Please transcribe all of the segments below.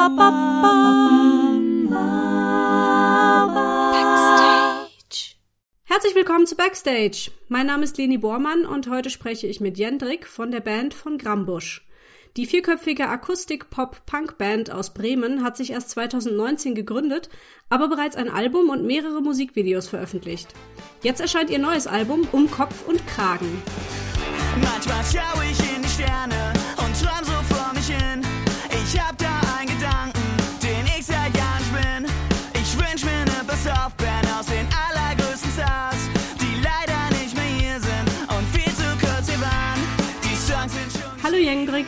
Backstage. Herzlich willkommen zu Backstage. Mein Name ist Leni Bormann und heute spreche ich mit Jendrik von der Band von Grambusch. Die vierköpfige Akustik-Pop-Punk-Band aus Bremen hat sich erst 2019 gegründet, aber bereits ein Album und mehrere Musikvideos veröffentlicht. Jetzt erscheint ihr neues Album Um Kopf und Kragen. Manchmal schaue ich in die Sterne Jendrik.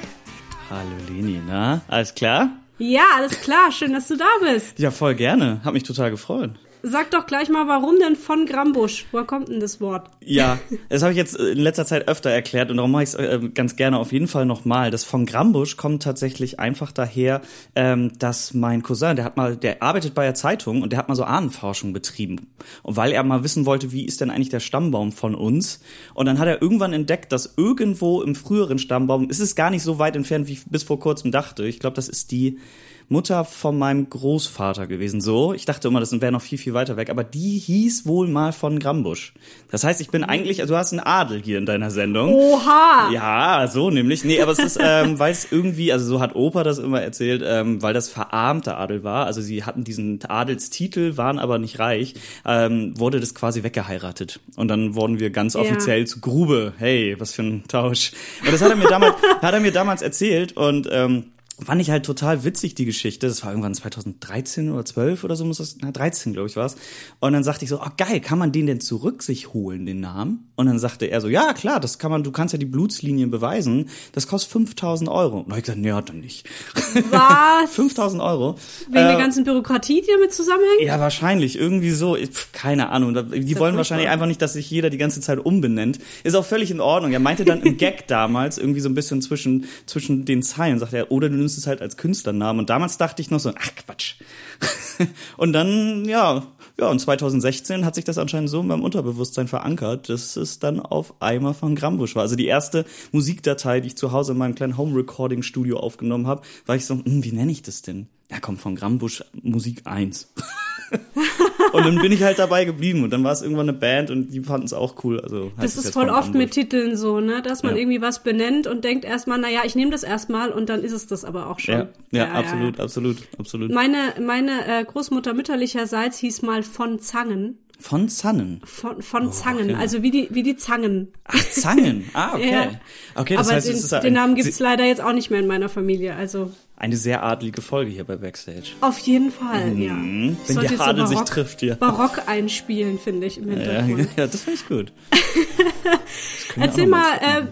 Hallo Leni, na? Alles klar? Ja, alles klar. Schön, dass du da bist. Ja, voll gerne. Hab mich total gefreut. Sag doch gleich mal, warum denn von Grambusch? Woher kommt denn das Wort? Ja, das habe ich jetzt in letzter Zeit öfter erklärt und darum mache ich es äh, ganz gerne auf jeden Fall nochmal. Das von Grambusch kommt tatsächlich einfach daher, ähm, dass mein Cousin, der hat mal, der arbeitet bei der Zeitung und der hat mal so Ahnenforschung betrieben. Und weil er mal wissen wollte, wie ist denn eigentlich der Stammbaum von uns? Und dann hat er irgendwann entdeckt, dass irgendwo im früheren Stammbaum, ist es gar nicht so weit entfernt, wie ich bis vor kurzem dachte. Ich glaube, das ist die Mutter von meinem Großvater gewesen. So, ich dachte immer, das wäre noch viel, viel weiter weg, aber die hieß wohl mal von Grambusch. Das heißt, ich bin eigentlich, also du hast einen Adel hier in deiner Sendung. Oha! Ja, so nämlich. Nee, aber es ist, ähm, weil es irgendwie, also so hat Opa das immer erzählt, ähm, weil das verarmter Adel war. Also sie hatten diesen Adelstitel, waren aber nicht reich, ähm, wurde das quasi weggeheiratet. Und dann wurden wir ganz Ja. offiziell zu Grube. Hey, was für ein Tausch. Und das hat er mir damals, hat er mir damals erzählt und ähm, Fand ich halt total witzig, die Geschichte. Das war irgendwann 2013 oder 12 oder so muss das, na 13 glaube ich war's. Und dann sagte ich so, oh geil, kann man den denn zurück sich holen, den Namen? Und dann sagte er so, ja klar, das kann man, du kannst ja die Blutslinien beweisen. Das kostet 5000 Euro. Und hab ich gesagt, nee, hat er nicht. Was? 5000 Euro. Wegen der Äh, ganzen Bürokratie, die damit zusammenhängt? ja, wahrscheinlich. Irgendwie so. Ich- pf, Keine Ahnung. Die wollen wahrscheinlich einfach nicht, dass sich jeder die ganze Zeit umbenennt. Ist auch völlig in Ordnung. Er meinte dann im Gag damals, irgendwie so ein bisschen zwischen, zwischen den Zeilen, sagt er, oder du nimmst es halt als Künstlernamen. Und damals dachte ich noch so, ach Quatsch. und dann, ja, ja, und 2016 hat sich das anscheinend so in meinem Unterbewusstsein verankert, dass es dann auf einmal von Grambusch war. Also die erste Musikdatei, die ich zu Hause in meinem kleinen Home-Recording-Studio aufgenommen habe, war ich so, hm, wie nenne ich das denn? Ja, komm, von Grambusch Musik 1. und dann bin ich halt dabei geblieben und dann war es irgendwann eine Band und die fanden es auch cool. Also Das ist voll oft mit. Titeln so, ne? Dass man Ja. irgendwie was benennt und denkt erstmal, naja, ich nehme das erstmal und dann ist es das aber auch schon. Ja, ja, absolut, absolut, absolut. Meine, meine äh, Großmutter mütterlicherseits hieß mal von Zangen. Von Zannen. Von, von Zangen, okay. also wie die, wie die Zangen. Ach, Zangen. Ah, okay. Ja. Okay, das aber heißt, den, es ist den Namen gibt's leider jetzt auch nicht mehr in meiner Familie. Also eine sehr adlige Folge hier bei Backstage. auf jeden Fall, ja. Mhm. Ich Wenn sollte die Adel sich Barock- trifft hier. Barock einspielen, finde ich, im Ja, Hintergrund. ja, das finde ich gut. Erzähl mal, äh,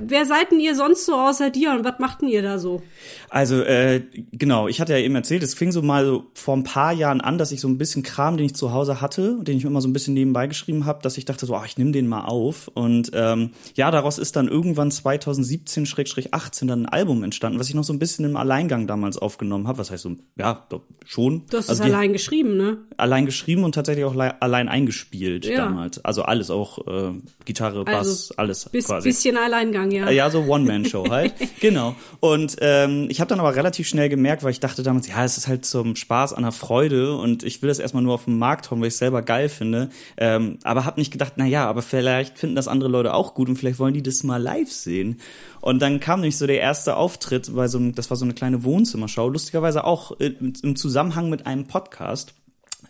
wer seid denn ihr sonst so außer dir und was macht denn ihr da so? Also, äh, genau, ich hatte ja eben erzählt, es fing so mal so vor ein paar Jahren an, dass ich so ein bisschen Kram, den ich zu Hause hatte, den ich mir immer so ein bisschen nebenbei geschrieben habe, dass ich dachte so, ach, ich nehme den mal auf. Und ähm, ja, daraus ist dann irgendwann 2017-18 dann ein Album entstanden, was ich noch so ein bisschen im Alleingang damals aufgenommen habe. Was heißt so, ja, schon. Du hast also es allein geschrieben, ne? allein geschrieben und tatsächlich auch lei- allein eingespielt Ja. damals. Also alles, auch äh, Gitarre, Bass, Also, alles Bis, quasi. bisschen Alleingang, ja. Ja, so One-Man-Show halt. genau. Und ähm, ich habe dann aber relativ schnell gemerkt, weil ich dachte damals, ja, es ist halt zum Spaß an der Freude und ich will das erstmal nur auf den Markt hauen, weil ich es selber geil finde. Ähm, aber habe nicht gedacht, na ja, aber vielleicht finden das andere Leute auch gut und vielleicht wollen die das mal live sehen. Und dann kam nämlich so der erste Auftritt bei so einem, das war so eine kleine Wohnzimmershow, lustigerweise auch im Zusammenhang mit einem Podcast.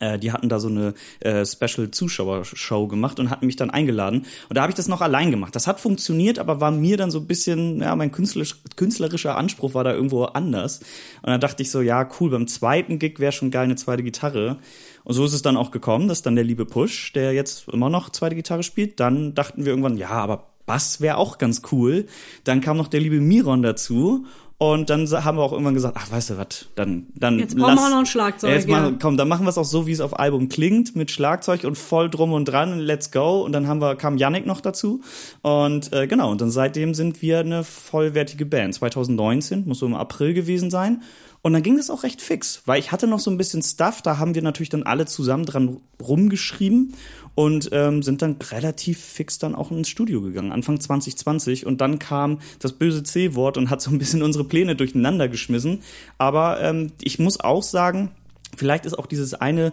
Äh, die hatten da so eine äh, Special-Zuschauershow gemacht und hatten mich dann eingeladen. Und da habe ich das noch allein gemacht. Das hat funktioniert, aber war mir dann so ein bisschen, ja, mein künstlerisch, künstlerischer Anspruch war da irgendwo anders. Und dann dachte ich so, ja, cool, beim zweiten Gig wäre schon geil eine zweite Gitarre. Und so ist es dann auch gekommen, dass dann der liebe Push, der jetzt immer noch zweite Gitarre spielt, dann dachten wir irgendwann, ja, aber Bass wäre auch ganz cool. Dann kam noch der liebe Miron dazu. Und dann haben wir auch irgendwann gesagt, ach, weißt du was, dann, dann Jetzt brauchen wir auch noch ein Schlagzeug, Jetzt ja. machen, komm, dann machen wir es auch so, wie es auf Album klingt, mit Schlagzeug und voll drum und dran, let's go. Und dann haben wir, kam Yannick noch dazu. Und äh, genau, und dann seitdem sind wir eine vollwertige Band. 2019, muss so im April gewesen sein. Und dann ging das auch recht fix, weil ich hatte noch so ein bisschen Stuff, da haben wir natürlich dann alle zusammen dran rumgeschrieben und ähm, sind dann relativ fix dann auch ins Studio gegangen, Anfang 2020. Und dann kam das böse C-Wort und hat so ein bisschen unsere Pläne durcheinander geschmissen. Aber ähm, ich muss auch sagen, vielleicht ist auch dieses eine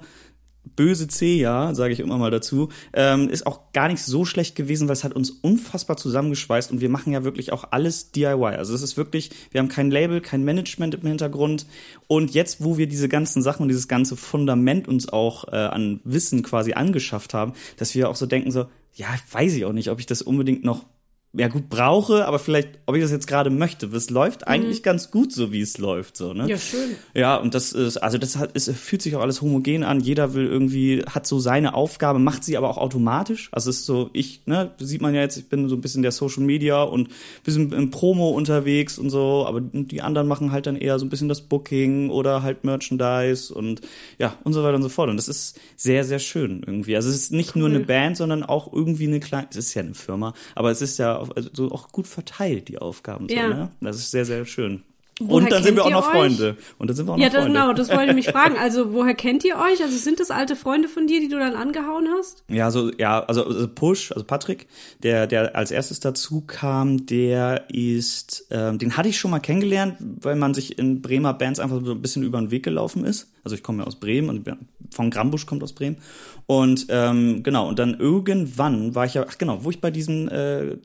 böse C, ja, sage ich immer mal dazu, ähm, ist auch gar nicht so schlecht gewesen, weil es hat uns unfassbar zusammengeschweißt und wir machen ja wirklich auch alles DIY. Also es ist wirklich, wir haben kein Label, kein Management im Hintergrund und jetzt, wo wir diese ganzen Sachen und dieses ganze Fundament uns auch äh, an Wissen quasi angeschafft haben, dass wir auch so denken so, ja, weiß ich auch nicht, ob ich das unbedingt noch ja gut brauche, aber vielleicht, ob ich das jetzt gerade möchte. Es läuft eigentlich mhm. ganz gut, so wie es läuft, so ne? Ja schön. Ja und das ist, also das hat, es fühlt sich auch alles homogen an. Jeder will irgendwie, hat so seine Aufgabe, macht sie aber auch automatisch. Also es ist so, ich, ne, sieht man ja jetzt, ich bin so ein bisschen der Social Media und bisschen im Promo unterwegs und so, aber die anderen machen halt dann eher so ein bisschen das Booking oder halt Merchandise und ja und so weiter und so fort. Und das ist sehr sehr schön irgendwie. Also es ist nicht cool. nur eine Band, sondern auch irgendwie eine kleine, es ist ja eine Firma, aber es ist ja also so auch gut verteilt, die Aufgaben. So, Ja. ne? Das ist sehr, sehr schön. Woher und dann sind wir auch noch euch? Freunde. Und dann sind wir auch Ja, noch das, Freunde. genau, das wollte ich mich fragen. Also, woher kennt ihr euch? Also, sind das alte Freunde von dir, die du dann angehauen hast? Ja, so, ja, also, also Push, also Patrick, der, der als erstes dazu kam, der ist, ähm, den hatte ich schon mal kennengelernt, weil man sich in Bremer Bands einfach so ein bisschen über den Weg gelaufen ist. Also ich komme ja aus Bremen und von Grambusch kommt aus Bremen. Und ähm, genau, und dann irgendwann war ich ja, ach genau, wo ich bei diesem äh, äh,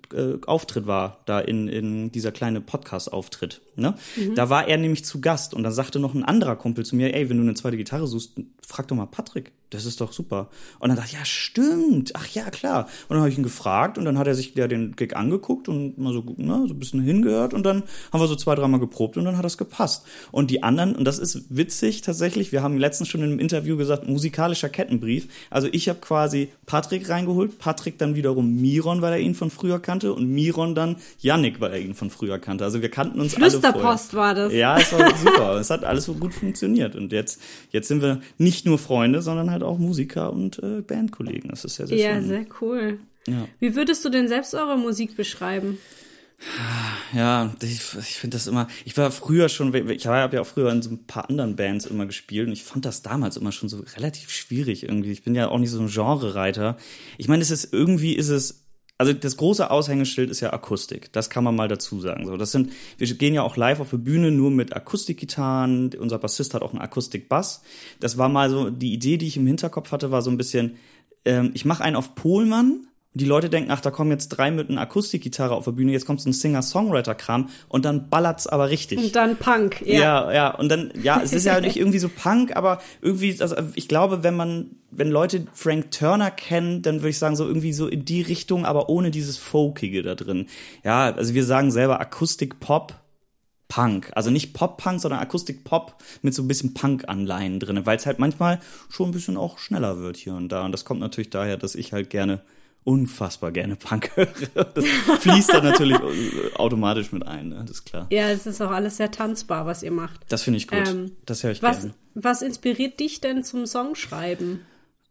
Auftritt war, da in, in dieser kleine Podcast-Auftritt, ne? Da war er nämlich zu Gast und dann sagte noch ein anderer Kumpel zu mir, ey, wenn du eine zweite Gitarre suchst, frag doch mal Patrick, das ist doch super. Und dann dachte ich, ja, stimmt, ach ja, klar. Und dann habe ich ihn gefragt und dann hat er sich ja den Gig angeguckt und mal so, ne, so ein bisschen hingehört und dann haben wir so zwei, dreimal geprobt und dann hat das gepasst. Und die anderen, und das ist witzig tatsächlich, wir haben letztens schon in einem Interview gesagt, musikalischer Kettenbrief. Also ich habe quasi Patrick reingeholt, Patrick dann wiederum Miron, weil er ihn von früher kannte und Miron dann Yannick, weil er ihn von früher kannte. Also wir kannten uns alle vorher. War das. Ja, es war super. es hat alles so gut funktioniert. Und jetzt, jetzt sind wir nicht nur Freunde, sondern halt auch Musiker und äh, Bandkollegen. Das ist sehr, sehr Ja, schön. sehr cool. Ja. Wie würdest du denn selbst eure Musik beschreiben? Ja, ich, ich finde das immer. Ich war früher schon, ich habe ja auch früher in so ein paar anderen Bands immer gespielt und ich fand das damals immer schon so relativ schwierig irgendwie. Ich bin ja auch nicht so ein Genre-Reiter. Ich meine, es ist irgendwie ist es. Also das große Aushängeschild ist ja Akustik. Das kann man mal dazu sagen. So, das sind, wir gehen ja auch live auf der Bühne nur mit Akustikgitarren. Unser Bassist hat auch einen Akustikbass. Das war mal so die Idee, die ich im Hinterkopf hatte, war so ein bisschen. Ähm, ich mache einen auf Polmann und die Leute denken, ach, da kommen jetzt drei mit einer Akustikgitarre auf der Bühne, jetzt kommt so ein Singer-Songwriter-Kram und dann ballert's aber richtig. Und dann Punk, ja. Ja, ja, und dann, ja, es ist ja nicht irgendwie so Punk, aber irgendwie, also ich glaube, wenn man, wenn Leute Frank Turner kennen, dann würde ich sagen, so irgendwie so in die Richtung, aber ohne dieses Folkige da drin. Ja, also wir sagen selber Akustik-Pop, Punk. Also nicht Pop-Punk, sondern Akustik-Pop mit so ein bisschen Punk-Anleihen drin, weil es halt manchmal schon ein bisschen auch schneller wird hier und da. Und das kommt natürlich daher, dass ich halt gerne unfassbar gerne Punk höre. Das fließt dann natürlich automatisch mit ein, ne? das ist klar. Ja, es ist auch alles sehr tanzbar, was ihr macht. Das finde ich gut. Ähm, das höre ich Was, gerne. was inspiriert dich denn zum Songschreiben?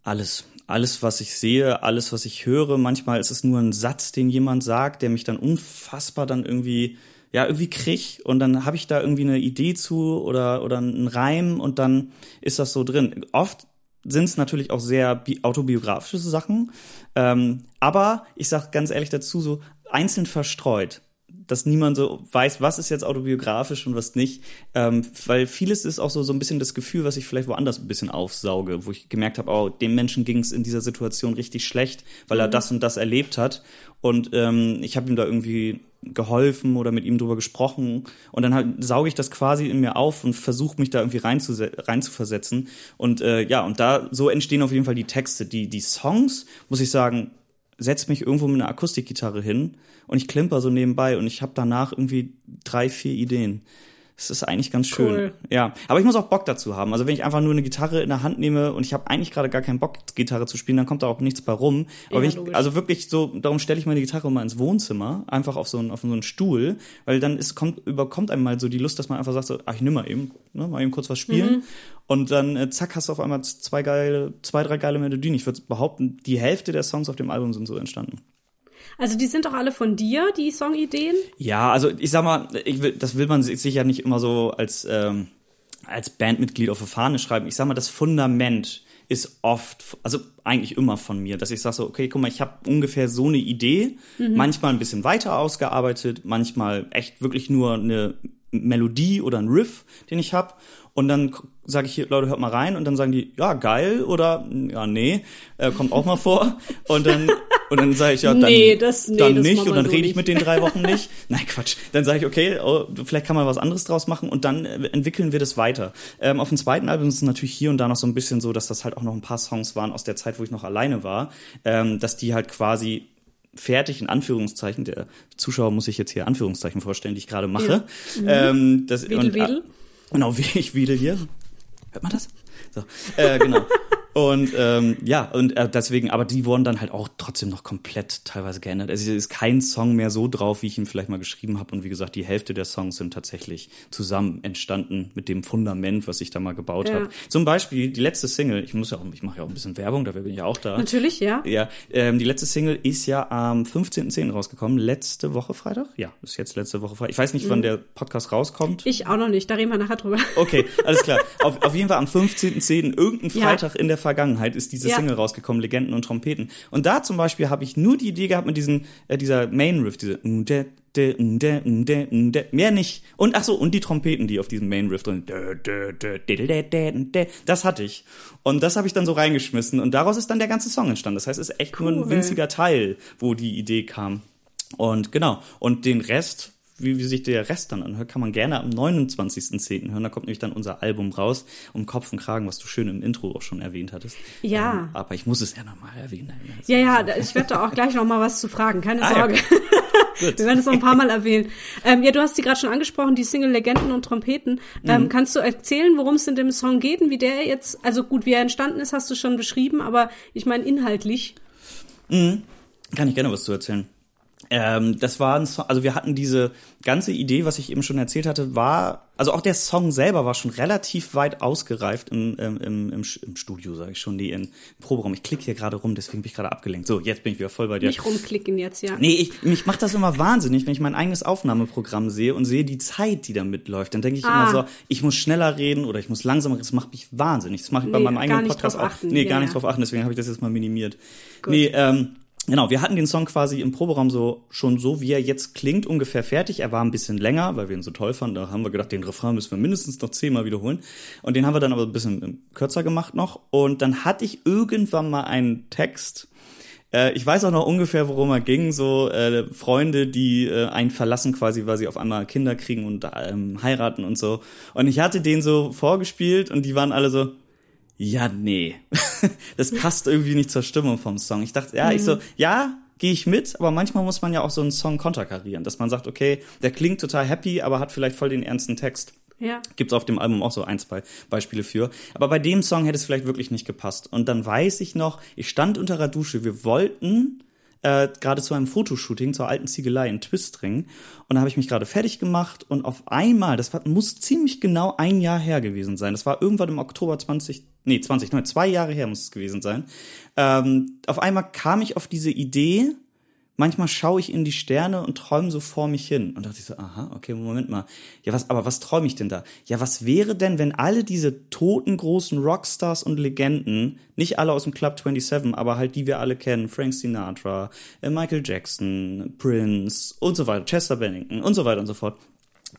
Alles. Alles, was ich sehe, alles, was ich höre. Manchmal ist es nur ein Satz, den jemand sagt, der mich dann unfassbar dann irgendwie, ja, irgendwie krieg. Und dann habe ich da irgendwie eine Idee zu oder, oder einen Reim und dann ist das so drin. Oft sind es natürlich auch sehr bi- autobiografische Sachen. Ähm, aber ich sag ganz ehrlich dazu, so einzeln verstreut dass niemand so weiß, was ist jetzt autobiografisch und was nicht. Ähm, weil vieles ist auch so, so ein bisschen das Gefühl, was ich vielleicht woanders ein bisschen aufsauge, wo ich gemerkt habe, oh, dem Menschen ging es in dieser Situation richtig schlecht, weil er das und das erlebt hat. Und ähm, ich habe ihm da irgendwie geholfen oder mit ihm drüber gesprochen und dann halt sauge ich das quasi in mir auf und versuche mich da irgendwie reinzuversetzen und äh, ja und da so entstehen auf jeden Fall die Texte die die Songs muss ich sagen setz mich irgendwo mit einer Akustikgitarre hin und ich klimper so nebenbei und ich habe danach irgendwie drei, vier Ideen. Das ist eigentlich ganz schön. Cool. Ja, aber ich muss auch Bock dazu haben. Also wenn ich einfach nur eine Gitarre in der Hand nehme und ich habe eigentlich gerade gar keinen Bock, Gitarre zu spielen, dann kommt da auch nichts bei rum. Aber Ja, ich, also wirklich so, darum stelle ich meine Gitarre mal ins Wohnzimmer, einfach auf so einen, auf so einen Stuhl, weil dann ist, kommt, überkommt einem mal so die Lust, dass man einfach sagt so, ach, ich nimm mal eben, ne, mal eben kurz was spielen. Mhm. Und dann, äh, zack, hast du auf einmal zwei geile, zwei, drei geile Melodien. Ich würde behaupten, die Hälfte der Songs auf dem Album sind so entstanden. Also die sind doch alle von dir, die Songideen? Ja, also ich sag mal, ich will, das will man sich sicher nicht immer so als ähm, als Bandmitglied auf eine Fahne schreiben. Ich sag mal, das Fundament ist oft, also eigentlich immer von mir, dass ich sage so, okay, guck mal, ich habe ungefähr so eine Idee, manchmal ein bisschen weiter ausgearbeitet, manchmal echt wirklich nur eine Melodie oder ein Riff, den ich habe. Und dann sage ich hier, Leute, hört mal rein. Und dann sagen die, ja, geil oder ja, nee, äh, kommt auch mal vor. Und dann, und dann sage ich, ja, dann, Nee, das- nee, dann nicht. Und dann so rede ich mit den drei Wochen nicht. Nein, Quatsch. Dann sage ich, okay, oh, vielleicht kann man was anderes draus machen. Und dann äh, entwickeln wir das weiter. Ähm, auf dem zweiten Album ist es natürlich hier und da noch so ein bisschen so, dass das halt auch noch ein paar Songs waren aus der Zeit, wo ich noch alleine war, ähm, dass die halt quasi fertig in Anführungszeichen, der Zuschauer muss sich jetzt hier Anführungszeichen vorstellen, die ich gerade mache. Ähm, das, Wedel, und, wedel. Genau, wie ich wedel hier. Hört man das? So, äh, genau. Und ähm, ja, und äh, deswegen, aber die wurden dann halt auch trotzdem noch komplett teilweise geändert. Also es ist kein Song mehr so drauf, wie ich ihn vielleicht mal geschrieben habe. Und wie gesagt, die Hälfte der Songs sind tatsächlich zusammen entstanden mit dem Fundament, was ich da mal gebaut Ja. habe. Zum Beispiel die letzte Single, ich muss ja auch, ich mache ja auch ein bisschen Werbung, dafür bin ich ja auch da. Natürlich, ja. Ja, ähm, die letzte Single ist ja am 15.10. rausgekommen, letzte Woche Freitag. Ja, ist jetzt letzte Woche Freitag. Ich weiß nicht, wann der Podcast rauskommt. Ich auch noch nicht, da reden wir nachher drüber. Okay, alles klar. Auf, auf jeden Fall am 15.10., irgendein Ja. Freitag in der Vergangenheit, ist diese Ja. Single rausgekommen, Legenden und Trompeten. Und da zum Beispiel habe ich nur die Idee gehabt mit diesen, äh, dieser diese unde, unde, unde, mehr nicht. Und ach so, und die Trompeten, die auf diesem drin, de, de, de, das hatte ich. Und das habe ich dann so reingeschmissen und daraus ist dann der ganze Song entstanden. Das heißt, es ist echt nur ein Cool. winziger Teil, wo die Idee kam. Und genau, und den Rest wie, wie sich der Rest dann anhört, kann man gerne am 29.10. hören. Da kommt nämlich dann unser Album raus, um Kopf und Kragen, was du schön im Intro auch schon erwähnt hattest. Ja. Ähm, aber ich muss es ja nochmal erwähnen. Ja, ja, da- ich werde da auch gleich noch mal was zu fragen, keine Ah, ja, Sorge. Gut. Wir werden es noch ein paar Mal erwähnen. Ähm, ja, du hast sie gerade schon angesprochen, die Single Legenden und Trompeten. Ähm, Mhm. Kannst du erzählen, worum es in dem Song geht und wie der jetzt, also gut, wie er entstanden ist, hast du schon beschrieben, aber ich meine inhaltlich. Kann ich gerne was zu erzählen. Ähm, das war ein Song, also wir hatten diese ganze Idee, was ich eben schon erzählt hatte, war, also auch der Song selber war schon relativ weit ausgereift im, im, im, im Studio, sage ich schon, nee, im Proberaum. Ich klicke hier gerade rum, deswegen bin ich gerade abgelenkt. So, jetzt bin ich wieder voll bei dir. Nicht rumklicken jetzt, ja. Nee, ich, mich macht das immer wahnsinnig, wenn ich mein eigenes Aufnahmeprogramm sehe und sehe die Zeit, die da mitläuft. Dann denke ich Ah. immer so, ich muss schneller reden oder ich muss langsamer reden. Das macht mich wahnsinnig. Das mache ich bei Nee, meinem gar eigenen Podcast auch. Nee, Ja, gar nicht ja. drauf achten, deswegen habe ich das jetzt mal minimiert. Gut. Nee, ähm, Genau, wir hatten den Song quasi im Proberaum so schon so, wie er jetzt klingt, ungefähr fertig. Er war ein bisschen länger, weil wir ihn so toll fanden. Da haben wir gedacht, den Refrain müssen wir mindestens noch zehnmal wiederholen. Und den haben wir dann aber ein bisschen ähm, kürzer gemacht noch. Und dann hatte ich irgendwann mal einen Text, äh, ich weiß auch noch ungefähr, worum er ging. So äh, Freunde, die äh, einen verlassen quasi, weil sie auf einmal Kinder kriegen und ähm, heiraten und so. Und ich hatte den so vorgespielt und die waren alle so, ja, nee. das passt irgendwie nicht zur Stimmung vom Song. Ich dachte, ja, ich so, ja, gehe ich mit, aber manchmal muss man ja auch so einen Song konterkarieren, dass man sagt, okay, der klingt total happy, aber hat vielleicht voll den ernsten Text. Ja. Gibt's auf dem Album auch so ein, zwei Beispiele für. Aber bei dem Song hätte es vielleicht wirklich nicht gepasst. Und dann weiß ich noch, ich stand unter der Dusche, wir wollten äh, gerade zu einem Fotoshooting zur alten Ziegelei in Twistring. Und da habe ich mich gerade fertig gemacht und auf einmal, das war, muss ziemlich genau ein Jahr her gewesen sein. Das war irgendwann im Oktober 20, nee, 20, nein, zwei Jahre her muss es gewesen sein. Ähm, auf einmal kam ich auf diese Idee, manchmal schaue ich in die Sterne und träume so vor mich hin. Und dachte ich so, aha, okay, Moment mal. Ja, was, aber was träume ich denn da? Ja, was wäre denn, wenn alle diese toten großen Rockstars und Legenden, nicht alle aus dem Club 27, aber halt die wir alle kennen, Frank Sinatra, äh, Michael Jackson, Prince und so weiter, Chester Bennington und so weiter und so fort,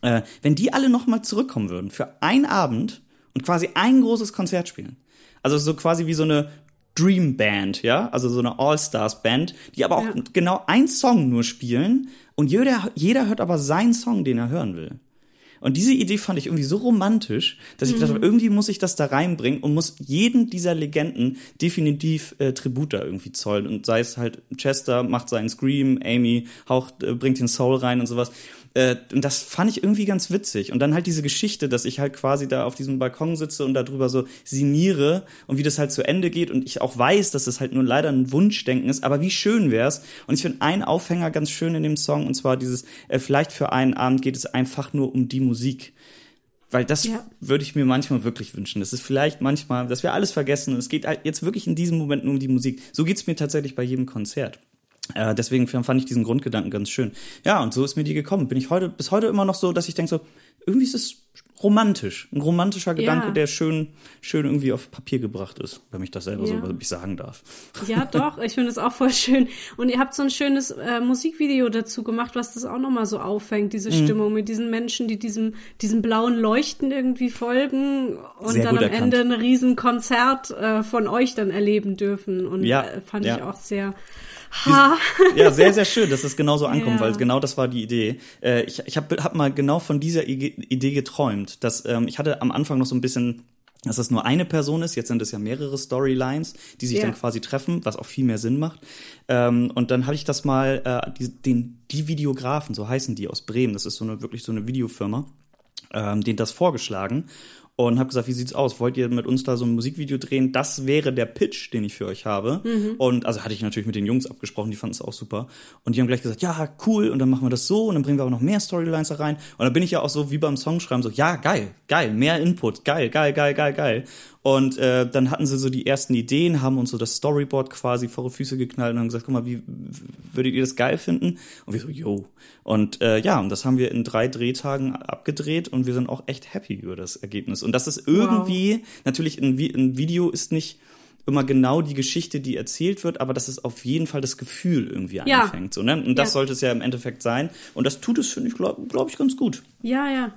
äh, wenn die alle nochmal zurückkommen würden für einen Abend und quasi ein großes Konzert spielen. Also so quasi wie so eine Dream Band, ja, also so eine All-Stars Band, die aber auch Ja. genau einen Song nur spielen und jeder, jeder hört aber seinen Song, den er hören will. Und diese Idee fand ich irgendwie so romantisch, dass ich gedacht habe, irgendwie muss ich das da reinbringen und muss jeden dieser Legenden definitiv äh, Tribut da irgendwie zollen. Und sei es halt Chester macht seinen Scream, Amy haucht, äh, bringt den Soul rein und sowas. Äh, und das fand ich irgendwie ganz witzig. Und dann halt diese Geschichte, dass ich halt quasi da auf diesem Balkon sitze und darüber so sinniere und wie das halt zu Ende geht und ich auch weiß, dass es halt nur leider ein Wunschdenken ist, aber wie schön wär's. Und ich finde einen Aufhänger ganz schön in dem Song und zwar dieses, äh, vielleicht für einen Abend geht es einfach nur um die Musik. Weil das Ja. würde ich mir manchmal wirklich wünschen. Das ist vielleicht manchmal, dass wir alles vergessen und es geht halt jetzt wirklich in diesem Moment nur um die Musik. So geht's mir tatsächlich bei jedem Konzert. Äh, deswegen fand ich diesen Grundgedanken ganz schön. Ja, und so ist mir die gekommen. Bin ich heute bis heute immer noch so, dass ich denke so, irgendwie ist es romantisch. Ein romantischer Gedanke, Ja. der schön, schön irgendwie auf Papier gebracht ist, wenn ich das selber Ja. so ich sagen darf. Ja, doch, ich finde es auch voll schön. Und ihr habt so ein schönes äh, Musikvideo dazu gemacht, was das auch nochmal so auffängt, diese Mhm. Stimmung mit diesen Menschen, die diesem, diesem blauen Leuchten irgendwie folgen und Sehr dann am erkannt. Ende ein riesen Konzert äh, von euch dann erleben dürfen. Und Ja, äh, fand ja. ich auch sehr ha. Ja, sehr, sehr schön, dass es genauso ankommt, Ja. weil genau das war die Idee. Äh, ich ich habe hab mal genau von dieser Idee geträumt. Dass, ähm, ich hatte am Anfang noch so ein bisschen dass das nur eine Person ist, jetzt sind es ja mehrere Storylines, die sich Ja. dann quasi treffen, was auch viel mehr Sinn macht. Ähm, und dann habe ich das mal, äh, die, den, die Videografen, so heißen die aus Bremen, das ist so eine wirklich so eine Videofirma, ähm, denen das vorgeschlagen und habe gesagt, wie sieht's aus? Wollt ihr mit uns da so ein Musikvideo drehen? Das wäre der Pitch, den ich für euch habe. Und also hatte ich natürlich mit den Jungs abgesprochen, die fanden es auch super. Und die haben gleich gesagt, ja, cool, und dann machen wir das so und dann bringen wir auch noch mehr Storylines da rein. Und dann bin ich ja auch so wie beim Songschreiben so, ja, geil, geil, mehr Input, geil, geil, geil, geil, geil. Und äh, dann hatten sie so die ersten Ideen, haben uns so das Storyboard quasi vor die Füße geknallt und haben gesagt, guck mal, wie würdet ihr das geil finden? Und wir so, yo. Und äh, ja, und das haben wir in drei Drehtagen abgedreht und wir sind auch echt happy über das Ergebnis. Und das ist irgendwie, natürlich ein, ein Video ist nicht immer genau die Geschichte, die erzählt wird, aber dass es auf jeden Fall das Gefühl irgendwie Ja. einfängt. So, ne? Und das Ja. sollte es ja im Endeffekt sein. Und das tut es, finde ich, glaube glaub ich, ganz gut. Ja, ja.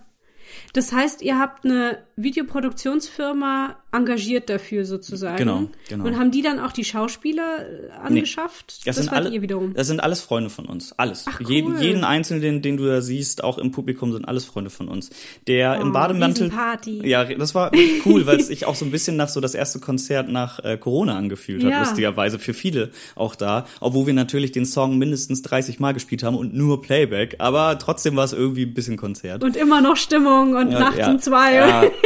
Das heißt, ihr habt eine Videoproduktionsfirma engagiert dafür sozusagen. Genau, genau. Und haben die dann auch die Schauspieler äh, angeschafft? Das, das sind alle, ihr wiederum. Das sind alles Freunde von uns. Alles. Ach, cool. jeden, jeden einzelnen, den, den du da siehst, auch im Publikum, sind alles Freunde von uns. Der Oh, im Bademantel. Riesenparty. Ja, das war cool, weil es sich auch so ein bisschen nach so das erste Konzert nach äh, Corona angefühlt hat, Ja. lustigerweise für viele auch da. Obwohl wir natürlich den Song mindestens 30 Mal gespielt haben und nur Playback. Aber trotzdem war es irgendwie ein bisschen Konzert. Und immer noch Stimmung und nachts ja, um zwei. Ja, ja.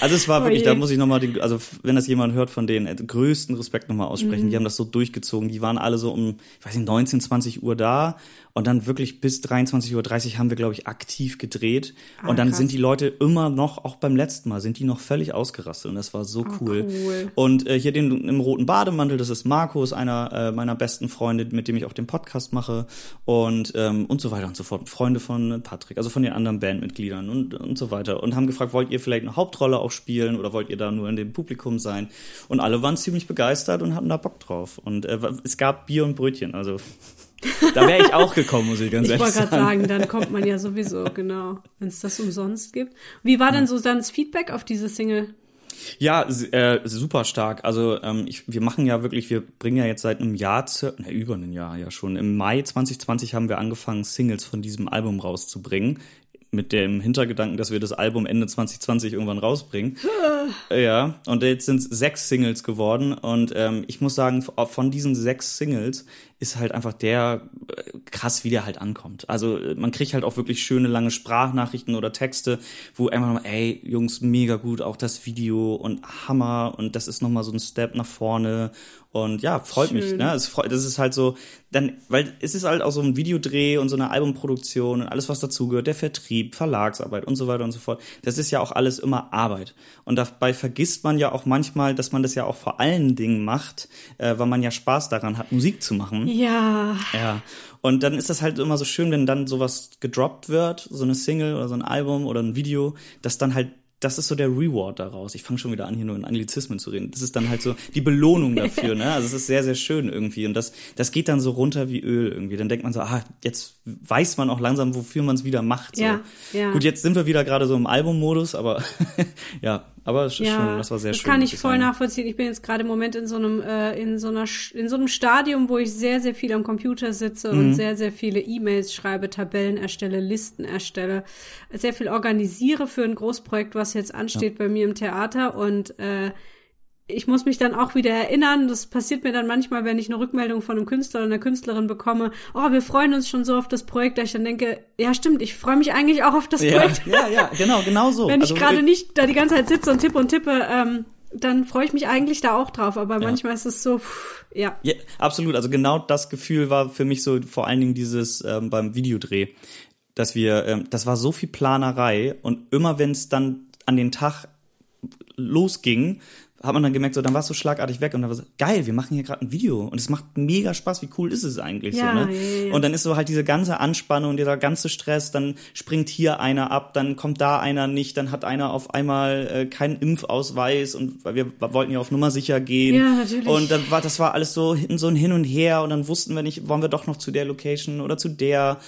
Also es war Oh wirklich, da muss ich nochmal, also wenn das jemand hört von denen, äh, größten Respekt nochmal Mhm. aussprechen. Die haben das so durchgezogen. Die waren alle so um, ich weiß nicht, 19, 20 Uhr da und dann wirklich bis 23.30 Uhr haben wir, glaube ich, aktiv gedreht. und dann Ah, krass. sind die Leute immer noch, auch beim letzten Mal, sind die noch völlig ausgerastet und das war so cool. Oh, cool. Und äh, hier den im roten Bademantel, das ist Marco, ist einer äh, meiner besten Freunde, mit dem ich auch den Podcast mache und ähm, und so weiter und so fort. Freunde von Patrick, also von den anderen Bandmitgliedern und und so weiter und haben gefragt, wollt ihr vielleicht eine Hauptrolle auch spielen oder wollt ihr da nur in dem Publikum sein? Und alle waren ziemlich begeistert und hatten da Bock drauf. Und äh, es gab Bier und Brötchen, also da wäre ich auch gekommen, muss ich ganz Ich ehrlich wollte sagen. gerade sagen, dann kommt man ja sowieso, genau, wenn es das umsonst gibt. Wie war denn so dann das Feedback auf diese Single? Ja, äh, super stark. Also ähm, ich, wir machen ja wirklich, wir bringen ja jetzt seit einem Jahr, cir- na, über ein Jahr ja schon. Im Mai 2020 haben wir angefangen, Singles von diesem Album rauszubringen. Mit dem Hintergedanken, dass wir das Album Ende 2020 irgendwann rausbringen. ja, und jetzt sind es sechs Singles geworden. Und ähm, ich muss sagen, von diesen sechs Singles ist halt einfach der äh, krass, wie der halt ankommt. Also äh, man kriegt halt auch wirklich schöne lange Sprachnachrichten oder Texte, wo einfach nochmal, ey, Jungs, mega gut, auch das Video und Hammer und das ist nochmal so ein Step nach vorne. Und ja, freut mich, Schön. ne? Es freut, das ist halt so, dann, weil es ist halt auch so ein Videodreh und so eine Albumproduktion und alles, was dazugehört, der Vertrieb, Verlagsarbeit und so weiter und so fort. Das ist ja auch alles immer Arbeit. Und dabei vergisst man ja auch manchmal, dass man das ja auch vor allen Dingen macht, äh, weil man ja Spaß daran hat, Musik zu machen. Ja, Ja. Und dann ist das halt immer so schön, wenn dann sowas gedroppt wird, so eine Single oder so ein Album oder ein Video, dass dann halt das ist so der Reward daraus. Ich fange schon wieder an, hier nur in Anglizismen zu reden. Das ist dann halt so die Belohnung dafür, ne? Also es ist sehr, sehr schön irgendwie. Und das, das geht dann so runter wie Öl irgendwie. Dann denkt man so, ah, jetzt weiß man auch langsam, wofür man es wieder macht. So. Ja, ja. Gut, jetzt sind wir wieder gerade so im Albummodus, aber ja, aber es ist ja, schon, das war sehr das schön. kann muss ich voll sagen. nachvollziehen. Ich bin jetzt gerade im Moment in so einem äh, in so einer in so einem Stadium, wo ich sehr sehr viel am Computer sitze Mhm. und sehr sehr viele E-Mails schreibe, Tabellen erstelle, Listen erstelle, sehr viel organisiere für ein Großprojekt, was jetzt ansteht bei mir im Theater und äh, ich muss mich dann auch wieder erinnern, das passiert mir dann manchmal, wenn ich eine Rückmeldung von einem Künstler oder einer Künstlerin bekomme, oh, wir freuen uns schon so auf das Projekt, dass ich dann denke, ja stimmt, ich freue mich eigentlich auch auf das Ja, Projekt. ja, ja, genau, genau so. Wenn Also, ich gerade äh, nicht da die ganze Zeit sitze und tippe und tippe, ähm, dann freue ich mich eigentlich da auch drauf. Aber manchmal ist es so, pff, ja. Ja, absolut. Also genau das Gefühl war für mich so vor allen Dingen dieses ähm, beim Videodreh, dass wir, ähm, das war so viel Planerei und immer wenn es dann an den Tag losging, hat man dann gemerkt, so dann war es so schlagartig weg und dann war so, geil, wir machen hier gerade ein Video und es macht mega Spaß, wie cool ist es eigentlich Ja, so, ne? ja, ja. Und dann ist so halt diese ganze Anspannung, dieser ganze Stress, dann springt hier einer ab, dann kommt da einer nicht, dann hat einer auf einmal äh, keinen Impfausweis und weil wir wollten ja auf Nummer sicher gehen. Ja, natürlich. Und dann war das war alles so hin, so ein Hin und Her und dann wussten wir nicht, wollen wir doch noch zu der Location oder zu der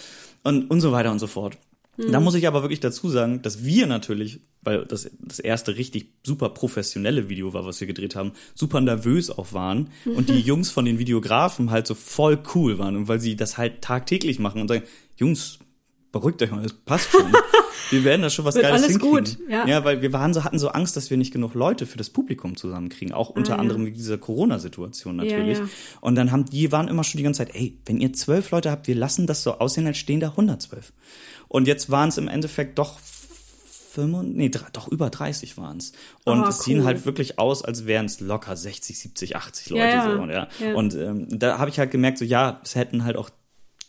und und so weiter und so fort. Da muss ich aber wirklich dazu sagen, dass wir natürlich, weil das das erste richtig super professionelle Video war, was wir gedreht haben, super nervös auch waren und die Jungs von den Videografen halt so voll cool waren und weil sie das halt tagtäglich machen und sagen, Jungs, beruhigt euch mal, das passt schon. Wir werden da schon was Wird Geiles alles hinkriegen. gut, ja. ja, weil wir waren so, hatten so Angst, dass wir nicht genug Leute für das Publikum zusammenkriegen, auch unter Ah, ja. anderem wegen dieser Corona-Situation natürlich. ja. Und dann haben die waren immer schon die ganze Zeit, ey, wenn ihr zwölf Leute habt, wir lassen das so aussehen, als stehen da 112. Und jetzt waren es im Endeffekt doch 35, nee, doch über 30 waren es. Und Ah, es sehen cool. halt wirklich aus, als wären es locker 60, 70, 80 Leute. Ja, ja. So, und, ja. Ja. und ähm, da habe ich halt gemerkt, so ja, es hätten halt auch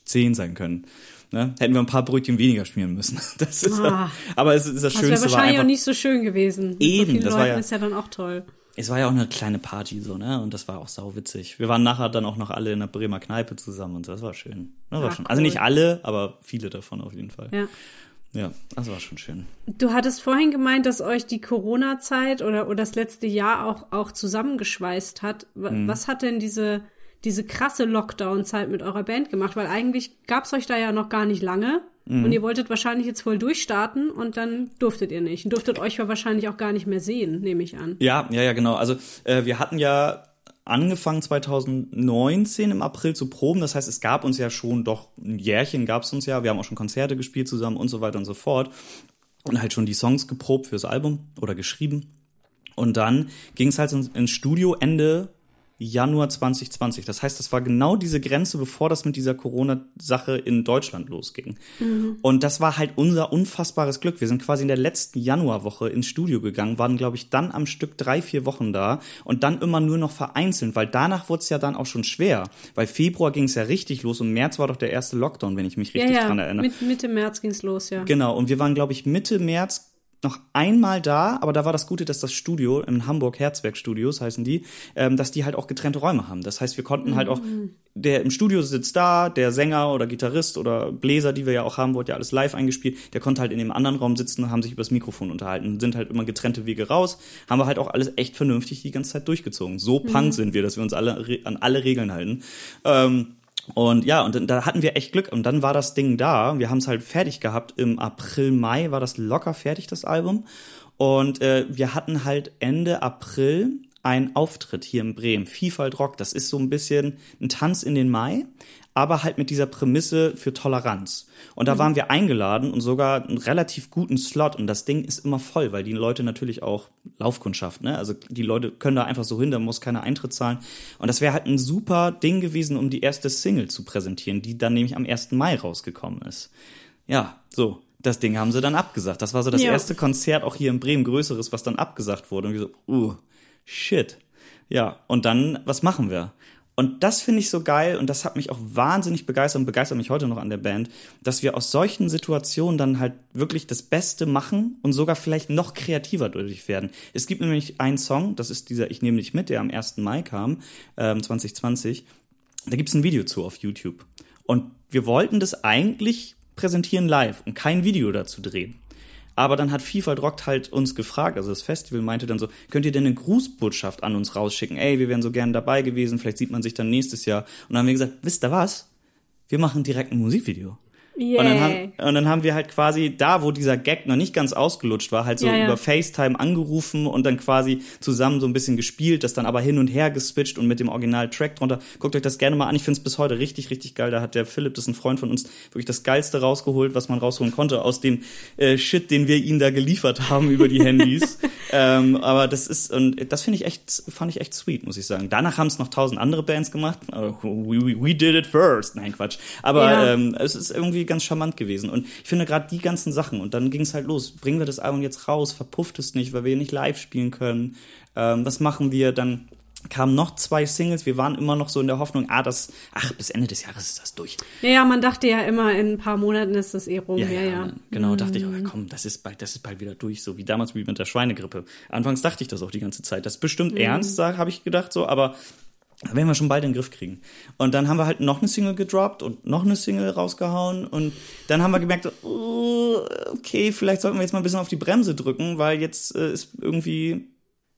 10 sein können. Ne? Hätten wir ein paar Brötchen weniger schmieren müssen. Das ist, Ah. aber es ist das Das wäre Schönste war wahrscheinlich einfach, auch nicht so schön gewesen. Mit Eben, so vielen das Leuten war ja- ist ja dann auch toll. es war ja auch eine kleine Party so, ne? Und das war auch sau witzig. Wir waren nachher dann auch noch alle in der Bremer Kneipe zusammen und das war schön. Das war Ah, schon. Also cool. nicht alle, aber viele davon auf jeden Fall. Ja. Ja, das war schon schön. Du hattest vorhin gemeint, dass euch die Corona-Zeit oder, oder das letzte Jahr auch, auch zusammengeschweißt hat. Mhm. Was hat denn diese, diese krasse Lockdown-Zeit mit eurer Band gemacht? Weil eigentlich gab's euch da ja noch gar nicht lange. Mhm. Und ihr wolltet wahrscheinlich jetzt voll durchstarten und dann durftet ihr nicht. Und durftet euch ja wahrscheinlich auch gar nicht mehr sehen, nehme ich an. Ja, ja, ja, genau. Also äh, wir hatten ja angefangen 2019 im April zu proben. Das heißt, es gab uns ja schon doch ein Jährchen gab es uns ja. Wir haben auch schon Konzerte gespielt zusammen und so weiter und so fort. Und halt schon die Songs geprobt fürs Album oder geschrieben. Und dann ging es halt ins, ins Studio Ende Januar 2020. Das heißt, das war genau diese Grenze, bevor das mit dieser Corona-Sache in Deutschland losging. Und das war halt unser unfassbares Glück. Wir sind quasi in der letzten Januarwoche ins Studio gegangen, waren, glaube ich, dann am Stück drei, vier Wochen da und dann immer nur noch vereinzelt, weil danach wurde es ja dann auch schon schwer. Weil Februar ging es ja richtig los und März war doch der erste Lockdown, wenn ich mich richtig ja, ja. dran erinnere. Mit, Mitte März ging's los, ja. Genau, und wir waren, glaube ich, Mitte März noch einmal da, aber da war das Gute, dass das Studio in Hamburg Herzwerk Studios heißen die, ähm, dass die halt auch getrennte Räume haben. Das heißt, wir konnten halt auch der im Studio sitzt da, der Sänger oder Gitarrist oder Bläser, die wir ja auch haben, wurde ja alles live eingespielt, der konnte halt in dem anderen Raum sitzen und haben sich übers Mikrofon unterhalten, sind halt immer getrennte Wege raus, haben wir halt auch alles echt vernünftig die ganze Zeit durchgezogen. So Punk sind wir, dass wir uns alle an alle Regeln halten. Ähm, und ja, und da hatten wir echt Glück. Und dann war das Ding da. Wir haben es halt fertig gehabt. Im April, Mai war das locker fertig, das Album. Und äh, wir hatten halt Ende April einen Auftritt hier in Bremen. Vielfalt Rock. Das ist so ein bisschen ein Tanz in den Mai, aber halt mit dieser Prämisse für Toleranz. Und da waren wir eingeladen und sogar einen relativ guten Slot. Und das Ding ist immer voll, weil die Leute natürlich auch Laufkundschaft, ne? Also die Leute können da einfach so hin, da muss keiner Eintritt zahlen. Und das wäre halt ein super Ding gewesen, um die erste Single zu präsentieren, die dann nämlich am 1. Mai rausgekommen ist. Ja, so. Das Ding haben sie dann abgesagt. Das war so das Ja. erste Konzert auch hier in Bremen, größeres, was dann abgesagt wurde. Und wir so, uh, shit. Ja, und dann, was machen wir? Und das finde ich so geil und das hat mich auch wahnsinnig begeistert und begeistert mich heute noch an der Band, dass wir aus solchen Situationen dann halt wirklich das Beste machen und sogar vielleicht noch kreativer dadurch werden. Es gibt nämlich einen Song, das ist dieser Ich nehme dich mit, der am 1. Mai kam, ähm, 2020. Da gibt's ein Video zu auf YouTube. Und wir wollten das eigentlich präsentieren live und kein Video dazu drehen. Aber dann hat Vielfalt Rockt halt uns gefragt, also das Festival meinte dann so, könnt ihr denn eine Grußbotschaft an uns rausschicken? Ey, wir wären so gern dabei gewesen, vielleicht sieht man sich dann nächstes Jahr. Und dann haben wir gesagt, wisst ihr was? Wir machen direkt ein Musikvideo. Yeah. Und, dann haben, und dann haben wir halt quasi da, wo dieser Gag noch nicht ganz ausgelutscht war, halt so Ja, ja. über FaceTime angerufen und dann quasi zusammen so ein bisschen gespielt, das dann aber hin und her geswitcht und mit dem Original-Track drunter. Guckt euch das gerne mal an. Ich finde es bis heute richtig, richtig geil. Da hat der Philipp, das ist ein Freund von uns, wirklich das Geilste rausgeholt, was man rausholen konnte aus dem äh, Shit, den wir ihnen da geliefert haben über die Handys. ähm, aber das ist, und das finde ich echt, fand ich echt sweet, muss ich sagen. Danach haben es noch tausend andere Bands gemacht. Aber We, we, we did it first. Nein, Quatsch. Aber Ja. ähm, es ist irgendwie ganz charmant gewesen. Und ich finde gerade die ganzen Sachen, und dann ging es halt los. Bringen wir das Album jetzt raus, verpufft es nicht, weil wir nicht live spielen können. Ähm, was machen wir? Dann kamen noch zwei Singles. Wir waren immer noch so in der Hoffnung, ah, das, ach, bis Ende des Jahres ist das durch. Ja, ja, man dachte ja immer, in ein paar Monaten ist das eh rum. Ja, ja. ja. Genau, dachte ich, oh, komm, das ist bald, das ist bald wieder durch, so wie damals wie mit der Schweinegrippe. Anfangs dachte ich das auch die ganze Zeit. Das ist bestimmt Mhm. ernst, habe ich gedacht, so, aber werden wir schon bald in den Griff kriegen. Und dann haben wir halt noch eine Single gedroppt und noch eine Single rausgehauen und dann haben wir gemerkt, oh, okay, vielleicht sollten wir jetzt mal ein bisschen auf die Bremse drücken, weil jetzt äh, ist irgendwie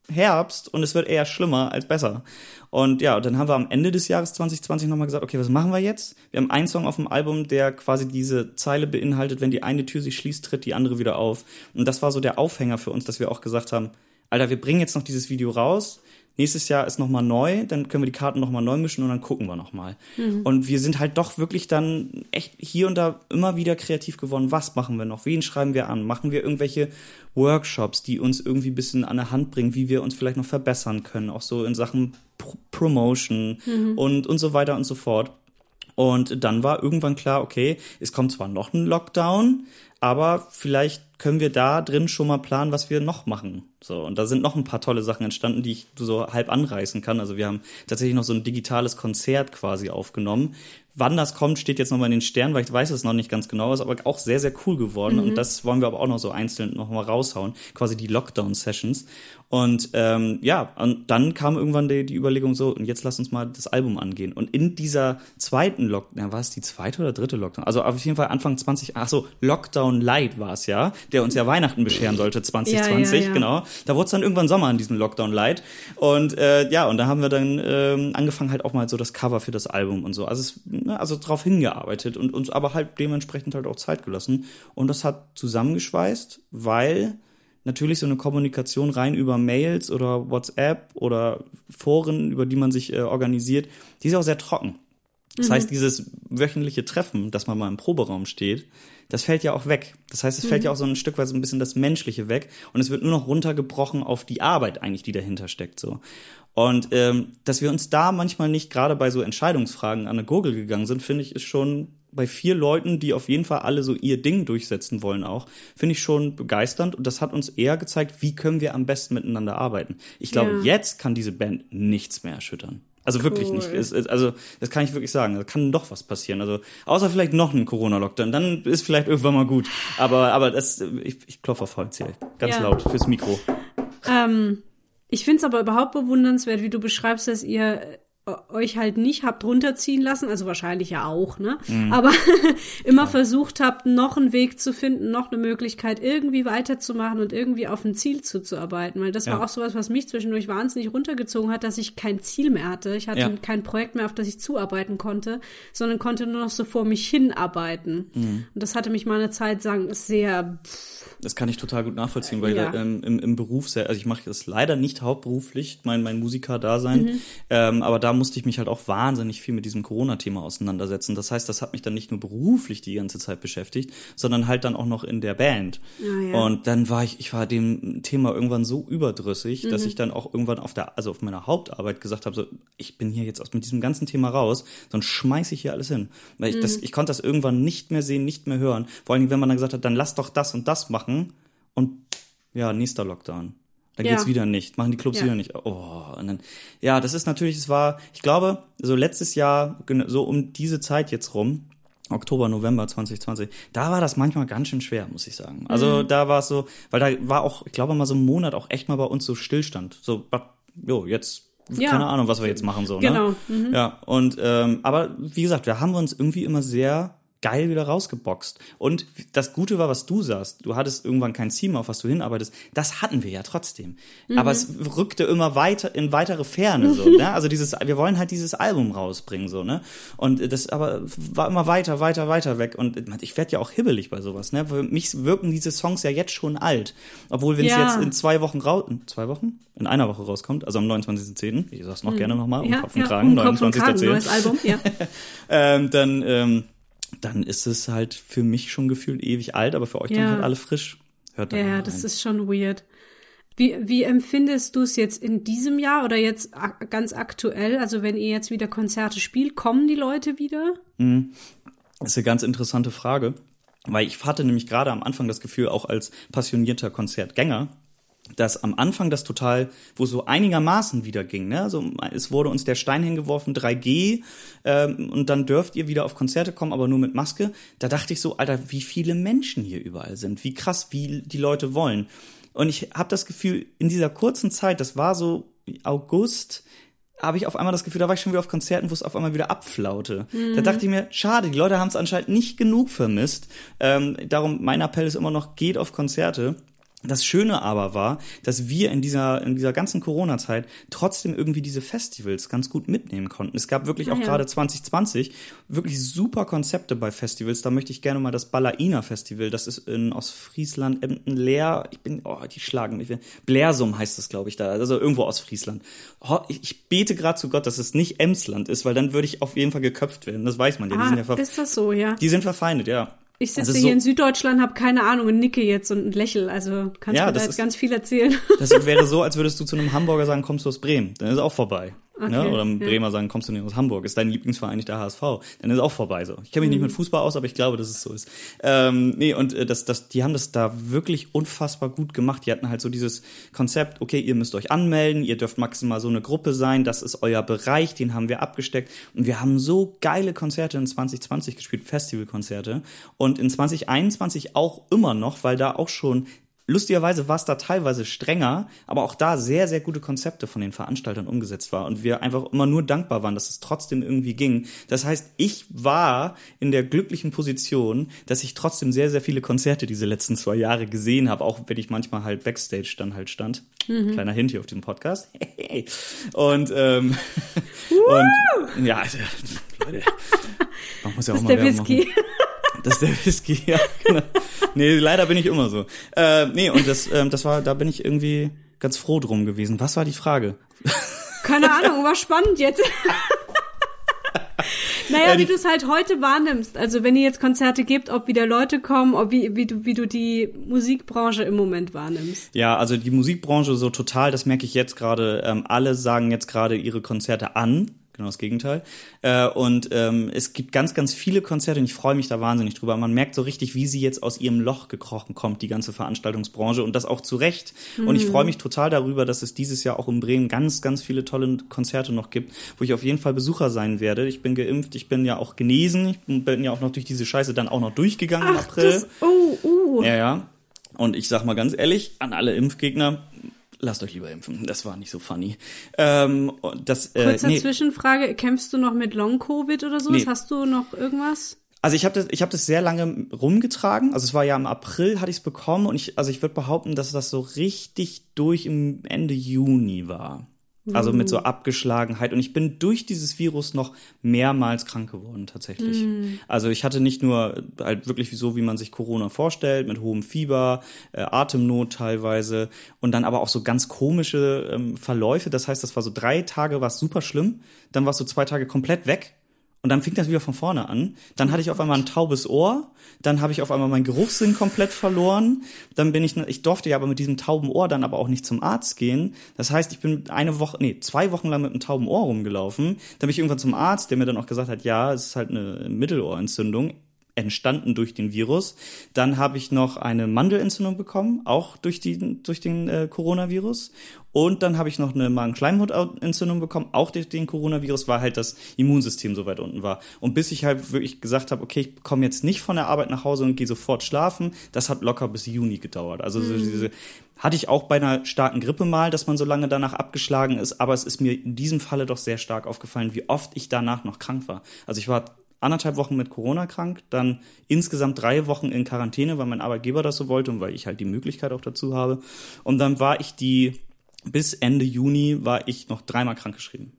Herbst und es wird eher schlimmer als besser. Und ja, dann haben wir am Ende des Jahres 2020 nochmal gesagt, okay, was machen wir jetzt? Wir haben einen Song auf dem Album, der quasi diese Zeile beinhaltet, wenn die eine Tür sich schließt, tritt die andere wieder auf. Und das war so der Aufhänger für uns, dass wir auch gesagt haben, Alter, wir bringen jetzt noch dieses Video raus. Nächstes Jahr ist nochmal neu, dann können wir die Karten nochmal neu mischen und dann gucken wir nochmal. Und wir sind halt doch wirklich dann echt hier und da immer wieder kreativ geworden. Was machen wir noch? Wen schreiben wir an? Machen wir irgendwelche Workshops, die uns irgendwie ein bisschen an der Hand bringen, wie wir uns vielleicht noch verbessern können, auch so in Sachen Pro Promotion und, und so weiter und so fort. Und dann war irgendwann klar, okay, es kommt zwar noch ein Lockdown, aber vielleicht können wir da drin schon mal planen, was wir noch machen. So, und da sind noch ein paar tolle Sachen entstanden, die ich so halb anreißen kann. Also wir haben tatsächlich noch so ein digitales Konzert quasi aufgenommen. Wann das kommt, steht jetzt nochmal in den Sternen, weil ich weiß es noch nicht ganz genau, ist aber auch sehr, sehr cool geworden. Und das wollen wir aber auch noch so einzeln nochmal raushauen, quasi die Lockdown-Sessions. Und ähm, ja, und dann kam irgendwann die, die Überlegung so, und jetzt lass uns mal das Album angehen. Und in dieser zweiten Lockdown, war es die zweite oder dritte Lockdown? Also auf jeden Fall Anfang 20, ach so, Lockdown Light war es ja, der uns ja Weihnachten bescheren sollte 2020, Ja, ja, ja. genau. Da wurde es dann irgendwann Sommer in diesem Lockdown Light. Und äh, ja, und da haben wir dann ähm, angefangen halt auch mal so das Cover für das Album und so. Also, es, ne, also drauf hingearbeitet und uns aber halt dementsprechend halt auch Zeit gelassen. Und das hat zusammengeschweißt, weil natürlich so eine Kommunikation rein über Mails oder WhatsApp oder Foren, über die man sich äh, organisiert, die ist auch sehr trocken. Das heißt, dieses wöchentliche Treffen, dass man mal im Proberaum steht, das fällt ja auch weg. Das heißt, es fällt ja auch so ein Stück weit so ein bisschen das Menschliche weg und es wird nur noch runtergebrochen auf die Arbeit eigentlich, die dahinter steckt so. Und ähm, dass wir uns da manchmal nicht gerade bei so Entscheidungsfragen an eine Gurgel gegangen sind, finde ich, ist schon bei vier Leuten, die auf jeden Fall alle so ihr Ding durchsetzen wollen auch, finde ich schon begeisternd und das hat uns eher gezeigt, wie können wir am besten miteinander arbeiten. Ich glaube, Ja. jetzt kann diese Band nichts mehr erschüttern. Also wirklich Cool. nicht. Es, es, also das kann ich wirklich sagen. Da kann doch was passieren. Also außer vielleicht noch ein Corona-Lockdown, dann ist vielleicht irgendwann mal gut. Aber aber das, ich, ich klopfe auf Holz hier, ganz Ja. laut fürs Mikro. Ähm, ich finde es aber überhaupt bewundernswert, wie du beschreibst, dass ihr euch halt nicht habt runterziehen lassen, also wahrscheinlich ja auch, ne? Mhm. Aber immer versucht habt, noch einen Weg zu finden, noch eine Möglichkeit, irgendwie weiterzumachen und irgendwie auf ein Ziel zuzuarbeiten. Weil das war Ja. auch sowas, was mich zwischendurch wahnsinnig runtergezogen hat, dass ich kein Ziel mehr hatte. Ich hatte Ja. kein Projekt mehr, auf das ich zuarbeiten konnte, sondern konnte nur noch so vor mich hinarbeiten. Mhm. Und das hatte mich mal eine Zeit lang sehr Das kann ich total gut nachvollziehen, weil Ja. ähm, im, im Beruf sehr, also ich mache das leider nicht hauptberuflich, mein, mein Musiker-Dasein, Mhm. ähm, aber da musste ich mich halt auch wahnsinnig viel mit diesem Corona-Thema auseinandersetzen. Das heißt, das hat mich dann nicht nur beruflich die ganze Zeit beschäftigt, sondern halt dann auch noch in der Band. Ah, ja. Und dann war ich, ich war dem Thema irgendwann so überdrüssig, dass Mhm. ich dann auch irgendwann auf der, also auf meiner Hauptarbeit gesagt habe, so, ich bin hier jetzt aus mit diesem ganzen Thema raus, sonst schmeiß ich hier alles hin. Weil ich, Mhm. das, ich konnte das irgendwann nicht mehr sehen, nicht mehr hören. Vor allem, wenn man dann gesagt hat, dann lass doch das und das machen und ja, nächster Lockdown. Dann Ja. geht's wieder nicht, machen die Clubs Ja. wieder nicht. Oh, und dann, ja, das ist natürlich, es war, ich glaube, so letztes Jahr, so um diese Zeit jetzt rum, Oktober, November 2020, da war das manchmal ganz schön schwer, muss ich sagen. Also Mhm. da war es so, weil da war auch, ich glaube mal so ein Monat auch echt mal bei uns so Stillstand. So, jo, jetzt, Ja. keine Ahnung, was wir jetzt machen, so, Genau. ne? Ja, und, ähm, aber wie gesagt, wir haben uns irgendwie immer sehr geil wieder rausgeboxt. Und das Gute war, was du sagst, du hattest irgendwann kein Ziel mehr, auf was du hinarbeitest. Das hatten wir ja trotzdem. Aber es rückte immer weiter in weitere Ferne, so, ne? Also dieses, wir wollen halt dieses Album rausbringen, so, ne? Und das aber war immer weiter, weiter, weiter weg. Und ich werde ja auch hibbelig bei sowas, ne? Für mich wirken diese Songs ja jetzt schon alt. Obwohl, wenn es Ja. jetzt in zwei Wochen raus, zwei Wochen? In einer Woche rauskommt, also am 29.10., ich sag's noch gerne nochmal, um ja, Kopf und ja, Kragen, um Kopf und Kragen, 29.10. neues Album, ja. ähm, dann, ähm, dann ist es halt für mich schon gefühlt ewig alt, aber für euch Ja. dann halt alle frisch. Hört da Ja, das ist schon weird. Wie, wie empfindest du es jetzt in diesem Jahr oder jetzt ak ganz aktuell? Also wenn ihr jetzt wieder Konzerte spielt, kommen die Leute wieder? Das ist eine ganz interessante Frage, weil ich hatte nämlich gerade am Anfang das Gefühl, auch als passionierter Konzertgänger, dass am Anfang das total, wo so einigermaßen wieder ging, ne? Also es wurde uns der Stein hingeworfen, 3G, ähm, und dann dürft ihr wieder auf Konzerte kommen, aber nur mit Maske. Da dachte ich so, Alter, wie viele Menschen hier überall sind, wie krass, wie die Leute wollen. Und ich habe das Gefühl, in dieser kurzen Zeit, das war so August, habe ich auf einmal das Gefühl, da war ich schon wieder auf Konzerten, wo es auf einmal wieder abflaute. Mhm. Da dachte ich mir, schade, die Leute haben es anscheinend nicht genug vermisst. Ähm, darum, mein Appell ist immer noch, geht auf Konzerte. Das Schöne aber war, dass wir in dieser, in dieser ganzen Corona-Zeit trotzdem irgendwie diese Festivals ganz gut mitnehmen konnten. Es gab wirklich ah, auch ja. gerade 2020 wirklich super Konzepte bei Festivals. Da möchte ich gerne mal das Ballaina Festival, das ist in Ostfriesland, Emden, Leer, ich bin, oh, die schlagen mich. Blersum heißt das, glaube ich, da, also irgendwo aus Friesland. Ich bete gerade zu Gott, dass es nicht Emsland ist, weil dann würde ich auf jeden Fall geköpft werden. Das weiß man ja. Ah, die sind ja ist das so, ja? Die sind verfeindet, ja. Ich sitze also hier so, in Süddeutschland, habe keine Ahnung und nicke jetzt und lächel. Also kannst ja, du da jetzt ist, ganz viel erzählen. Das wäre so, als würdest du zu einem Hamburger sagen, kommst du aus Bremen. Dann ist auch vorbei. Okay, ne? Oder Bremer ja. sagen, kommst du nicht aus Hamburg, ist dein Lieblingsverein nicht der HSV, dann ist auch vorbei so. Ich kenne mich mhm. nicht mit Fußball aus, aber ich glaube, dass es so ist. Ähm, nee, und äh, das, das, die haben das da wirklich unfassbar gut gemacht. Die hatten halt so dieses Konzept, okay, ihr müsst euch anmelden, ihr dürft maximal so eine Gruppe sein, das ist euer Bereich, den haben wir abgesteckt. Und wir haben so geile Konzerte in 2020 gespielt, Festivalkonzerte. Und in 2021 auch immer noch, weil da auch schon Lustigerweise war es da teilweise strenger, aber auch da sehr, sehr gute Konzepte von den Veranstaltern umgesetzt war und wir einfach immer nur dankbar waren, dass es trotzdem irgendwie ging. Das heißt, ich war in der glücklichen Position, dass ich trotzdem sehr, sehr viele Konzerte diese letzten zwei Jahre gesehen habe, auch wenn ich manchmal halt Backstage dann halt stand. Mhm. Kleiner Hint hier auf dem Podcast. und, ähm, und ja, Leute, man muss ja auch mal der Whisky. Machen. Das ist der Whisky, ja, genau. Nee, leider bin ich immer so. Äh, nee, und das, ähm, das war, da bin ich irgendwie ganz froh drum gewesen. Was war die Frage? Keine Ahnung, war spannend jetzt. Naja, wie du es halt heute wahrnimmst. Also wenn ihr jetzt Konzerte gibt, ob wieder Leute kommen, ob wie, wie, du, wie du die Musikbranche im Moment wahrnimmst. Ja, also die Musikbranche so total, das merke ich jetzt gerade. Ähm, alle sagen jetzt gerade ihre Konzerte an genau das Gegenteil. Äh, und ähm, es gibt ganz, ganz viele Konzerte und ich freue mich da wahnsinnig drüber. Man merkt so richtig, wie sie jetzt aus ihrem Loch gekrochen kommt, die ganze Veranstaltungsbranche und das auch zu Recht. Mhm. Und ich freue mhm. mich total darüber, dass es dieses Jahr auch in Bremen ganz, ganz viele tolle Konzerte noch gibt, wo ich auf jeden Fall Besucher sein werde. Ich bin geimpft, ich bin ja auch genesen, ich bin ja auch noch durch diese Scheiße dann auch noch durchgegangen Ach, im April. Das, oh, uh. Ja, ja. Und ich sag mal ganz ehrlich, an alle Impfgegner, lasst euch lieber impfen. Das war nicht so funny. Ähm, das, äh, Kurze nee. Zwischenfrage, kämpfst du noch mit Long-Covid oder sowas? Nee. Hast du noch irgendwas? Also ich habe das, ich habe das sehr lange rumgetragen. Also es war ja im April, hatte ich es bekommen und ich, also ich würde behaupten, dass das so richtig durch im Ende Juni war. Also mit so mhm. Abgeschlagenheit. Und ich bin durch dieses Virus noch mehrmals krank geworden, tatsächlich. Mm. Also ich hatte nicht nur halt wirklich so, wie man sich Corona vorstellt, mit hohem Fieber, äh, Atemnot teilweise und dann aber auch so ganz komische ähm, Verläufe. Das heißt, das war so drei Tage war es super schlimm, dann war es so zwei Tage komplett weg und dann fing das wieder von vorne an. Dann hatte ich auf einmal ein taubes Ohr. Dann habe ich auf einmal meinen Geruchssinn komplett verloren. Dann bin ich, ich durfte ja aber mit diesem tauben Ohr dann aber auch nicht zum Arzt gehen. Das heißt, ich bin eine Woche, nee, zwei Wochen lang mit einem tauben Ohr rumgelaufen. Dann bin ich irgendwann zum Arzt, der mir dann auch gesagt hat, ja, es ist halt eine Mittelohrentzündung entstanden durch den Virus. Dann habe ich noch eine Mandelentzündung bekommen, auch durch, die, durch den äh, Coronavirus. Und dann habe ich noch eine Magen-Schleimhautentzündung bekommen, auch durch den Coronavirus, weil halt das Immunsystem so weit unten war. Und bis ich halt wirklich gesagt habe, okay, ich komme jetzt nicht von der Arbeit nach Hause und gehe sofort schlafen, das hat locker bis Juni gedauert. Also so mhm. diese hatte ich auch bei einer starken Grippe mal, dass man so lange danach abgeschlagen ist, aber es ist mir in diesem Falle doch sehr stark aufgefallen, wie oft ich danach noch krank war. Also ich war anderthalb Wochen mit Corona krank, dann insgesamt drei Wochen in Quarantäne, weil mein Arbeitgeber das so wollte und weil ich halt die Möglichkeit auch dazu habe. Und dann war ich die, bis Ende Juni war ich noch dreimal krankgeschrieben.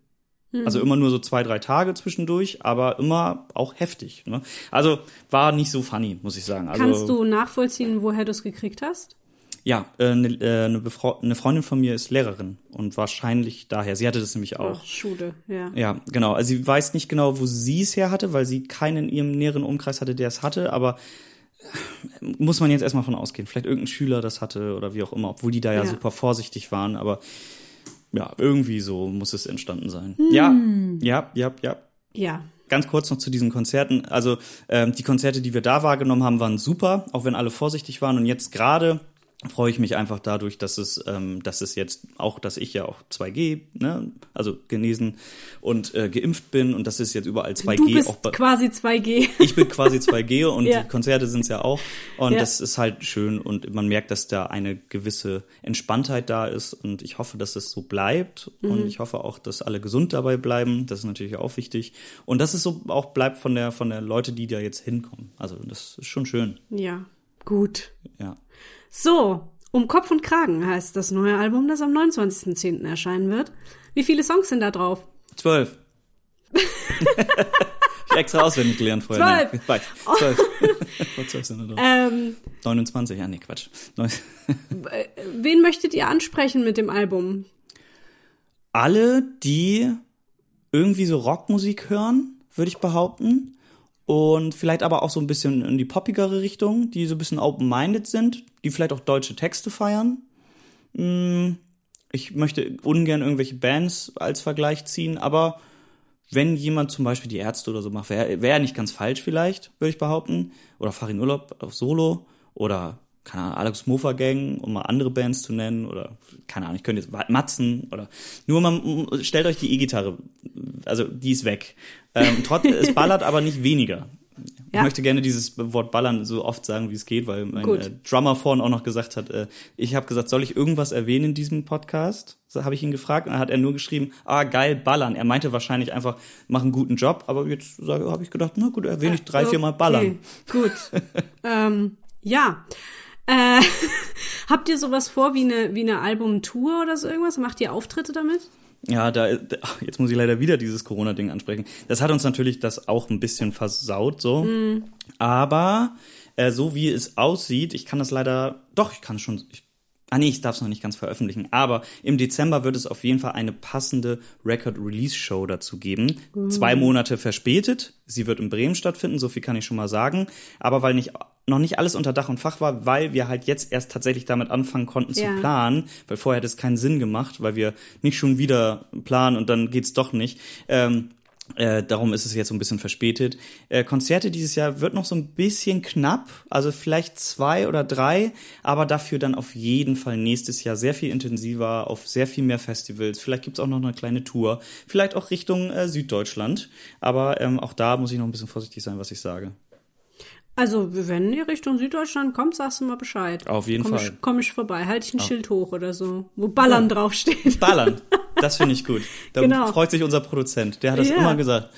Mhm. Also immer nur so zwei, drei Tage zwischendurch, aber immer auch heftig. Ne? Also war nicht so funny, muss ich sagen. Also, Kannst du nachvollziehen, woher du es gekriegt hast? Ja, eine, äh, eine, eine Freundin von mir ist Lehrerin und wahrscheinlich daher. Sie hatte das nämlich auch. Ach, Schule, ja. Ja, genau. Also sie weiß nicht genau, wo sie es her hatte, weil sie keinen in ihrem näheren Umkreis hatte, der es hatte, aber äh, muss man jetzt erstmal von ausgehen. Vielleicht irgendein Schüler das hatte oder wie auch immer, obwohl die da ja, ja. super vorsichtig waren, aber ja, irgendwie so muss es entstanden sein. Hm. Ja, ja, ja, ja. Ja. Ganz kurz noch zu diesen Konzerten. Also ähm, die Konzerte, die wir da wahrgenommen haben, waren super, auch wenn alle vorsichtig waren. Und jetzt gerade freue ich mich einfach dadurch, dass es, ähm, dass es jetzt auch, dass ich ja auch 2G, ne, also genesen und äh, geimpft bin und das ist jetzt überall 2G Du bist auch quasi 2G. ich bin quasi 2G und Ja. die Konzerte sind es ja auch. Und Ja. das ist halt schön und man merkt, dass da eine gewisse Entspanntheit da ist und ich hoffe, dass es so bleibt Mhm. und ich hoffe auch, dass alle gesund dabei bleiben. Das ist natürlich auch wichtig und dass es so auch bleibt von der von der Leute, die da jetzt hinkommen. Also das ist schon schön. Ja, gut. Ja. So, um Kopf und Kragen heißt das neue Album, das am 29.10. erscheinen wird. Wie viele Songs sind da drauf? Zwölf. ich extra auswendig gelernt vorher. Zwölf. Nein. Zwölf. Vor zwölf sind wir drauf. Ähm, 29, ja, nee, Quatsch. Wen möchtet ihr ansprechen mit dem Album? alle, die irgendwie so Rockmusik hören, würde ich behaupten. Und vielleicht aber auch so ein bisschen in die poppigere Richtung, die so ein bisschen open-minded sind, die vielleicht auch deutsche Texte feiern. Mm, Ich möchte ungern irgendwelche Bands als Vergleich ziehen, aber wenn jemand zum Beispiel die Ärzte oder so macht, wäre wär nicht ganz falsch vielleicht, würde ich behaupten. Oder Farin Urlaub auf Solo oder keine Ahnung, Alex Mofa Gang, um mal andere Bands zu nennen oder keine Ahnung, ich könnte jetzt Matzen oder nur mal stellt euch die E-Gitarre, also die ist weg. Ähm, trotz, es ballert aber nicht weniger. Ja. Ich möchte gerne dieses Wort ballern so oft sagen, wie es geht, weil mein äh, Drummer vorhin auch noch gesagt hat, äh, ich habe gesagt, soll ich irgendwas erwähnen in diesem Podcast? So habe ich ihn gefragt und dann hat er nur geschrieben, ah geil, ballern. Er meinte wahrscheinlich einfach, mach einen guten Job, aber jetzt habe ich gedacht, na gut, erwähne ich drei, vier Mal ballern. Okay, gut. ähm, ja. Äh, habt ihr sowas vor wie eine, wie eine Albumtour oder so irgendwas? Macht ihr Auftritte damit? Ja, da, jetzt muss ich leider wieder dieses Corona-Ding ansprechen. Das hat uns natürlich das auch ein bisschen versaut, so. Aber äh, so wie es aussieht, ich kann das leider, doch, ich kann es schon, ich, ah nee, ich darf es noch nicht ganz veröffentlichen, aber im Dezember wird es auf jeden Fall eine passende Record-Release-Show dazu geben. Zwei Monate verspätet. Sie wird in Bremen stattfinden, so viel kann ich schon mal sagen. Aber weil nicht noch nicht alles unter Dach und Fach war, weil wir halt jetzt erst tatsächlich damit anfangen konnten Ja. zu planen, weil vorher hätte es keinen Sinn gemacht, weil wir nicht schon wieder planen und dann geht's doch nicht. Ähm, äh, darum ist es jetzt so ein bisschen verspätet. Äh, Konzerte dieses Jahr wird noch so ein bisschen knapp, also vielleicht zwei oder drei, aber dafür dann auf jeden Fall nächstes Jahr sehr viel intensiver, auf sehr viel mehr Festivals. Vielleicht gibt's auch noch eine kleine Tour, vielleicht auch Richtung äh, Süddeutschland. Aber ähm, auch da muss ich noch ein bisschen vorsichtig sein, was ich sage. Also, wenn ihr Richtung Süddeutschland kommt, sagst du mal Bescheid. Auf jeden komm Fall. Ich, komm ich vorbei, halte ich ein Schild hoch oder so, wo Ballern draufsteht. Ballern, das finde ich gut. Da Genau. freut sich unser Produzent. Der hat das Ja. immer gesagt.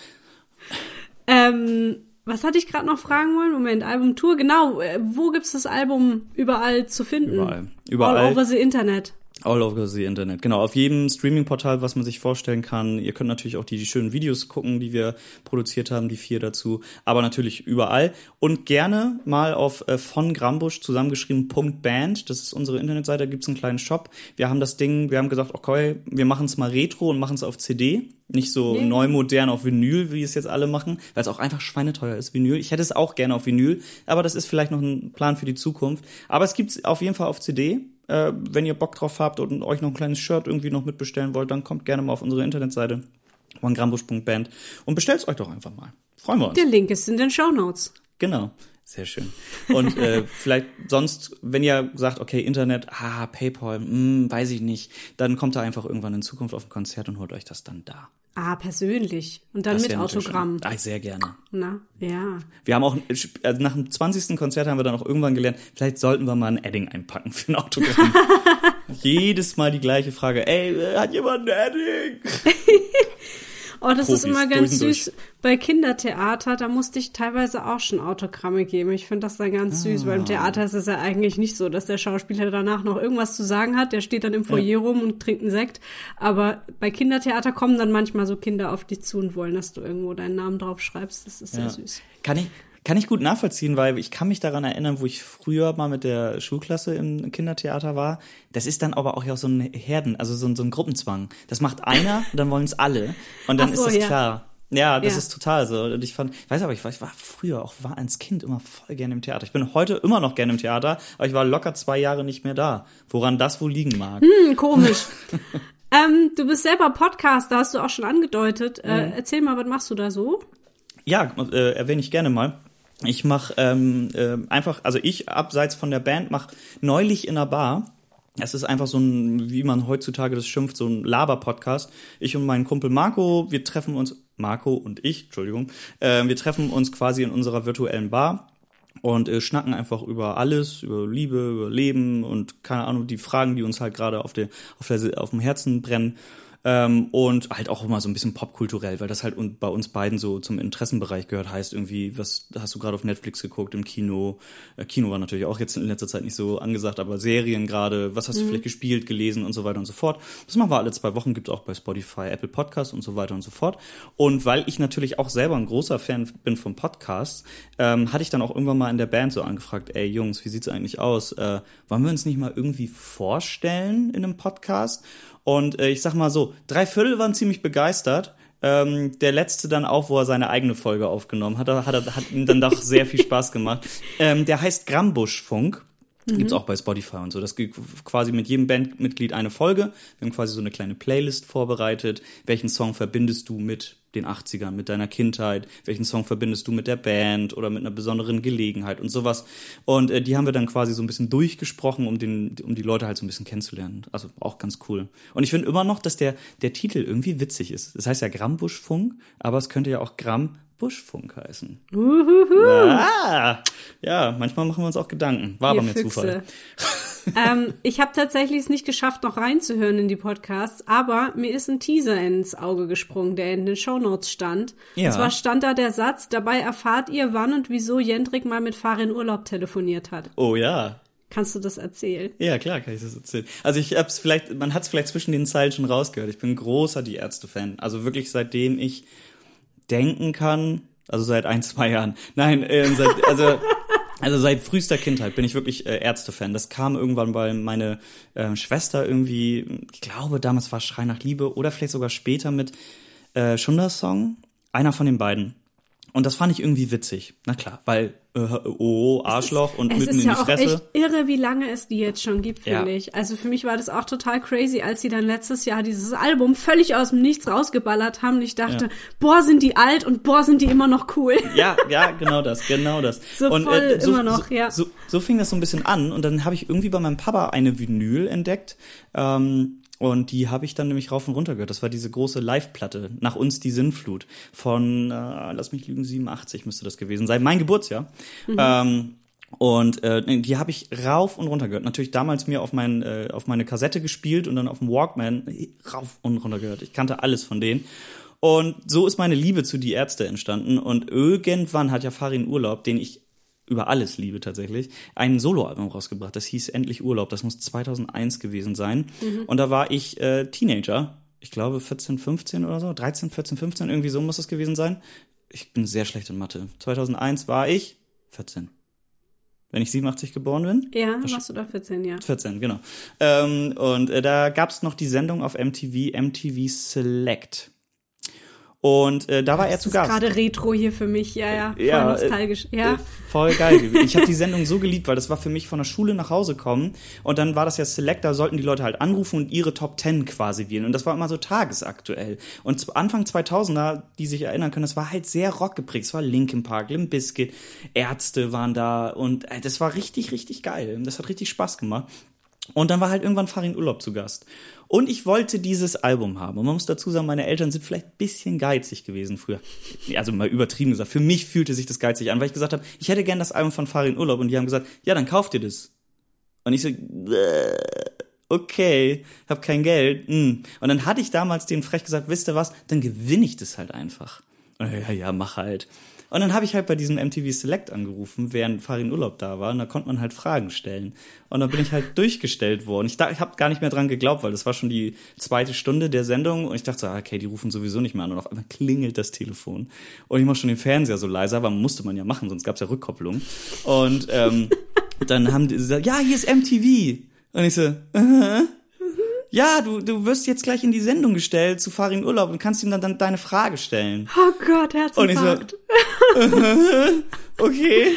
Ähm, was hatte ich gerade noch fragen wollen? Moment, Album-Tour, genau. Äh, wo gibt's das Album überall zu finden? Überall. Überall. All over the Internet. All over the Internet. Genau, auf jedem Streaming-Portal, was man sich vorstellen kann. Ihr könnt natürlich auch die schönen Videos gucken, die wir produziert haben, die vier dazu. Aber natürlich überall. Und gerne mal auf äh, von Grambusch zusammengeschrieben .band. Das ist unsere Internetseite, da gibt's einen kleinen Shop. Wir haben das Ding, wir haben gesagt, okay, wir machen es mal retro und machen es auf CD. Nicht so Ja. neu modern auf Vinyl, wie es jetzt alle machen, weil es auch einfach schweineteuer ist, Vinyl. Ich hätte es auch gerne auf Vinyl, aber das ist vielleicht noch ein Plan für die Zukunft. Aber es gibt's auf jeden Fall auf CD. Äh, wenn ihr Bock drauf habt und euch noch ein kleines Shirt irgendwie noch mitbestellen wollt, dann kommt gerne mal auf unsere Internetseite onegrambusch.band und bestellt's euch doch einfach mal. Freuen wir uns. Der Link ist in den Show Notes. Genau. Sehr schön. Und äh, vielleicht sonst, wenn ihr sagt, okay, Internet, ah, PayPal, hm, weiß ich nicht, dann kommt da einfach irgendwann in Zukunft auf ein Konzert und holt euch das dann da. Ah, persönlich. Und dann Das mit Autogramm. Ah, sehr gerne. Na, ja. Wir haben auch, also nach dem 20. Konzert haben wir dann auch irgendwann gelernt, vielleicht sollten wir mal ein Edding einpacken für ein Autogramm. Jedes Mal die gleiche Frage, ey, hat jemand ein Edding? Oh, das ist Profis, immer ganz durch süß. Bei Kindertheater, da musste ich teilweise auch schon Autogramme geben. Ich finde das dann ganz süß, Ah. weil im Theater ist es ja eigentlich nicht so, dass der Schauspieler danach noch irgendwas zu sagen hat. Der steht dann im Foyer rum und trinkt einen Sekt. Aber bei Kindertheater kommen dann manchmal so Kinder auf dich zu und wollen, dass du irgendwo deinen Namen draufschreibst. Das ist sehr Ja. süß. Kann ich, kann ich gut nachvollziehen, weil ich kann mich daran erinnern, wo ich früher mal mit der Schulklasse im Kindertheater war. Das ist dann aber auch ja so ein Herden, also so ein, so ein Gruppenzwang. Das macht einer und dann wollen es alle. Und dann so, ist das ja. klar. Ja, das Ja. ist total so. Und ich fand, ich weiß aber, ich war, ich war früher auch, war als Kind immer voll gerne im Theater. Ich bin heute immer noch gerne im Theater, aber ich war locker zwei Jahre nicht mehr da. Woran das wohl liegen mag. Hm, komisch. ähm, du bist selber Podcaster, hast du auch schon angedeutet. Äh, Mhm. erzähl mal, was machst du da so? Ja, äh, erwähne ich gerne mal. Ich mache ähm, äh, einfach, also ich abseits von der Band mache neulich in einer Bar. Es ist einfach so ein, wie man heutzutage das schimpft, so ein Laber-Podcast. Ich und mein Kumpel Marco, wir treffen uns, Marco und ich, Entschuldigung, äh, wir treffen uns quasi in unserer virtuellen Bar und äh, schnacken einfach über alles, über Liebe, über Leben und keine Ahnung, die Fragen, die uns halt gerade auf, der, auf, der, auf dem Herzen brennen. Ähm, und halt auch immer so ein bisschen popkulturell, weil das halt bei uns beiden so zum Interessenbereich gehört. Heißt irgendwie, was hast du gerade auf Netflix geguckt, im Kino? Äh, Kino war natürlich auch jetzt in letzter Zeit nicht so angesagt, aber Serien gerade, was hast du vielleicht gespielt, gelesen und so weiter und so fort. Das machen wir alle zwei Wochen, gibt's auch bei Spotify, Apple Podcasts und so weiter und so fort. Und weil ich natürlich auch selber ein großer Fan bin vom Podcast, ähm, hatte ich dann auch irgendwann mal in der Band so angefragt, ey Jungs, wie sieht's eigentlich aus? Äh, wollen wir uns nicht mal irgendwie vorstellen in einem Podcast? Und äh, ich sag mal so, drei Viertel waren ziemlich begeistert. Ähm, der letzte dann auch, wo er seine eigene Folge aufgenommen hat, hat, hat, hat ihm dann doch sehr viel Spaß gemacht. Ähm, der heißt Grambuschfunk. Gibt's auch bei Spotify und so. Das gibt quasi mit jedem Bandmitglied eine Folge. Wir haben quasi so eine kleine Playlist vorbereitet. Welchen Song verbindest du mit den 80ern, mit deiner Kindheit? Welchen Song verbindest du mit der Band oder mit einer besonderen Gelegenheit und sowas? Und äh, die haben wir dann quasi so ein bisschen durchgesprochen, um, den, um die Leute halt so ein bisschen kennenzulernen. Also auch ganz cool. Und ich finde immer noch, dass der, der Titel irgendwie witzig ist. Das heißt ja Grammbuschfunk, aber es könnte ja auch Gramm Buschfunk heißen. Uhuhu. Ah, ja, manchmal machen wir uns auch Gedanken. War aber mir Füchse. Zufall. ähm, ich habe tatsächlich es nicht geschafft, noch reinzuhören in die Podcasts, aber mir ist ein Teaser ins Auge gesprungen, der in den Shownotes stand. Ja. Und zwar stand da der Satz, dabei erfahrt ihr, wann und wieso Jendrik mal mit Farin Urlaub telefoniert hat. Oh ja. Kannst du das erzählen? Ja, klar, kann ich das erzählen. Also ich hab's vielleicht, man hat es vielleicht zwischen den Zeilen schon rausgehört. Ich bin ein großer Die Ärzte-Fan. Also wirklich seitdem ich denken kann, also seit ein, zwei Jahren. Nein, äh, seit, also also seit frühester Kindheit bin ich wirklich äh, Ärzte-Fan. Das kam irgendwann, weil meine äh, Schwester irgendwie, ich glaube, damals war Schrei nach Liebe oder vielleicht sogar später mit äh, Schunder-Song. Einer von den beiden. Und das fand ich irgendwie witzig. Na klar, weil äh, oh, Arschloch und Es mitten ist in ja die auch Fresse. echt irre, wie lange es die jetzt schon gibt, finde Ja. ich. Also für mich war das auch total crazy, als sie dann letztes Jahr dieses Album völlig aus dem Nichts rausgeballert haben. Und ich dachte, Ja. boah, sind die alt und boah, sind die immer noch cool. Ja, ja, genau das, genau das. So und, voll so, immer noch, so, ja. So, so fing das so ein bisschen an und dann habe ich irgendwie bei meinem Papa eine Vinyl entdeckt. Ähm, und die habe ich dann nämlich rauf und runter gehört. Das war diese große Live-Platte, nach uns die Sinnflut von, äh, lass mich lügen, 87 müsste das gewesen sein, mein Geburtsjahr. Ähm, und äh, die habe ich rauf und runter gehört. Natürlich damals mir auf, mein, äh, auf meine Kassette gespielt und dann auf dem Walkman äh, rauf und runter gehört. Ich kannte alles von denen. Und so ist meine Liebe zu Die Ärzte entstanden. Und irgendwann hat ja Farin Urlaub, den ich über alles liebe tatsächlich, ein Soloalbum rausgebracht. Das hieß Endlich Urlaub. Das muss 2001 gewesen sein. Und da war ich äh, Teenager. Ich glaube 14, 15 oder so. 13, 14, 15, irgendwie so muss das gewesen sein. Ich bin sehr schlecht in Mathe. 2001 war ich 14. Wenn ich 87 geboren bin? Ja, warst du da 14, ja. 14, genau. Ähm, und äh, da gab's noch die Sendung auf MTV, MTV Select. Und äh, da war er Das zu ist Gast. gerade Retro hier für mich, ja, ja. Voll Ja, nostalgisch. äh, ja. äh, voll geil. gewesen. Ich habe die Sendung so geliebt, weil das war für mich von der Schule nach Hause kommen und dann war das ja Select, da sollten die Leute halt anrufen und ihre Top 10 quasi wählen und das war immer so tagesaktuell. Und zu Anfang 2000er, die sich erinnern können, das war halt sehr rockgeprägt. Es war Linkin Park, Limp Bizkit, Ärzte waren da und äh, das war richtig, richtig geil. Das hat richtig Spaß gemacht. Und dann war halt irgendwann Farin Urlaub zu Gast. Und ich wollte dieses Album haben. Und man muss dazu sagen, meine Eltern sind vielleicht ein bisschen geizig gewesen früher. Also mal übertrieben gesagt. Für mich fühlte sich das geizig an, weil ich gesagt habe, ich hätte gern das Album von Farin Urlaub. Und die haben gesagt, ja, dann kauft ihr das. Und ich so, äh, okay, hab kein Geld. hm. Und dann hatte ich damals den frech gesagt, wisst ihr was, dann gewinne ich das halt einfach. Ja, ja, mach halt. Und dann habe ich halt bei diesem MTV Select angerufen, während Farin Urlaub da war. Und da konnte man halt Fragen stellen. Und dann bin ich halt durchgestellt worden. Ich, da- ich habe gar nicht mehr dran geglaubt, weil das war schon die zweite Stunde der Sendung. Und ich dachte so, ah, okay, die rufen sowieso nicht mehr an. Und auf einmal klingelt das Telefon. Und ich mach schon den Fernseher so leiser, aber musste man ja machen, sonst gab's ja Rückkopplung. Und ähm, dann haben die gesagt, ja, hier ist MTV. Und ich so, äh, ja, du, du wirst jetzt gleich in die Sendung gestellt zu Farin Urlaub und kannst ihm dann, dann deine Frage stellen. Oh Gott, Und ich so, Herzinfarkt. okay.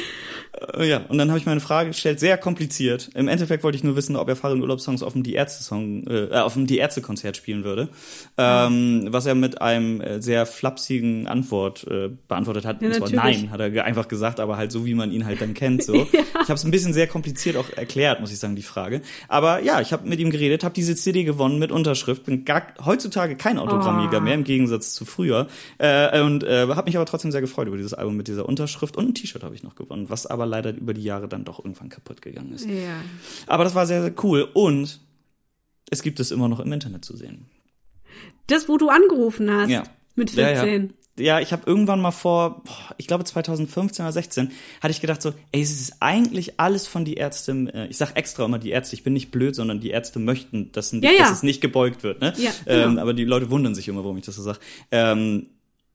Äh, ja, und dann habe ich meine Frage gestellt, sehr kompliziert. Im Endeffekt wollte ich nur wissen, ob er Farin Urlaubssongs auf dem Die Ärzte Song, äh, auf dem Die Ärzte Konzert spielen würde, ähm, was er mit einem äh, sehr flapsigen Antwort äh, beantwortet hat. Ja, und zwar natürlich. nein, hat er einfach gesagt, aber halt so wie man ihn halt dann kennt. So, ich habe es ein bisschen sehr kompliziert auch erklärt, muss ich sagen, die Frage. Aber ja, ich habe mit ihm geredet, habe diese CD gewonnen mit Unterschrift, bin gar, heutzutage kein Autogrammjäger Oh. mehr im Gegensatz zu früher äh, und äh, habe mich aber trotzdem sehr gefreut über dieses Album mit dieser Unterschrift und ein T-Shirt habe ich noch gewonnen, was aber leider über die Jahre dann doch irgendwann kaputt gegangen ist. Ja. Aber das war sehr, sehr cool und es gibt es immer noch im Internet zu sehen. Das, wo du angerufen hast. Ja. Mit Ja, ja. 14. Ja, ich habe irgendwann mal vor, ich glaube 2015 oder 16, hatte ich gedacht so, ey, es ist eigentlich alles von die Ärzte, äh, ich sag extra immer die Ärzte, ich bin nicht blöd, sondern die Ärzte möchten, dass, Ja, ja. dass es nicht gebeugt wird, ne? Ja, ähm, genau. aber die Leute wundern sich immer, warum ich das so sag. Ähm,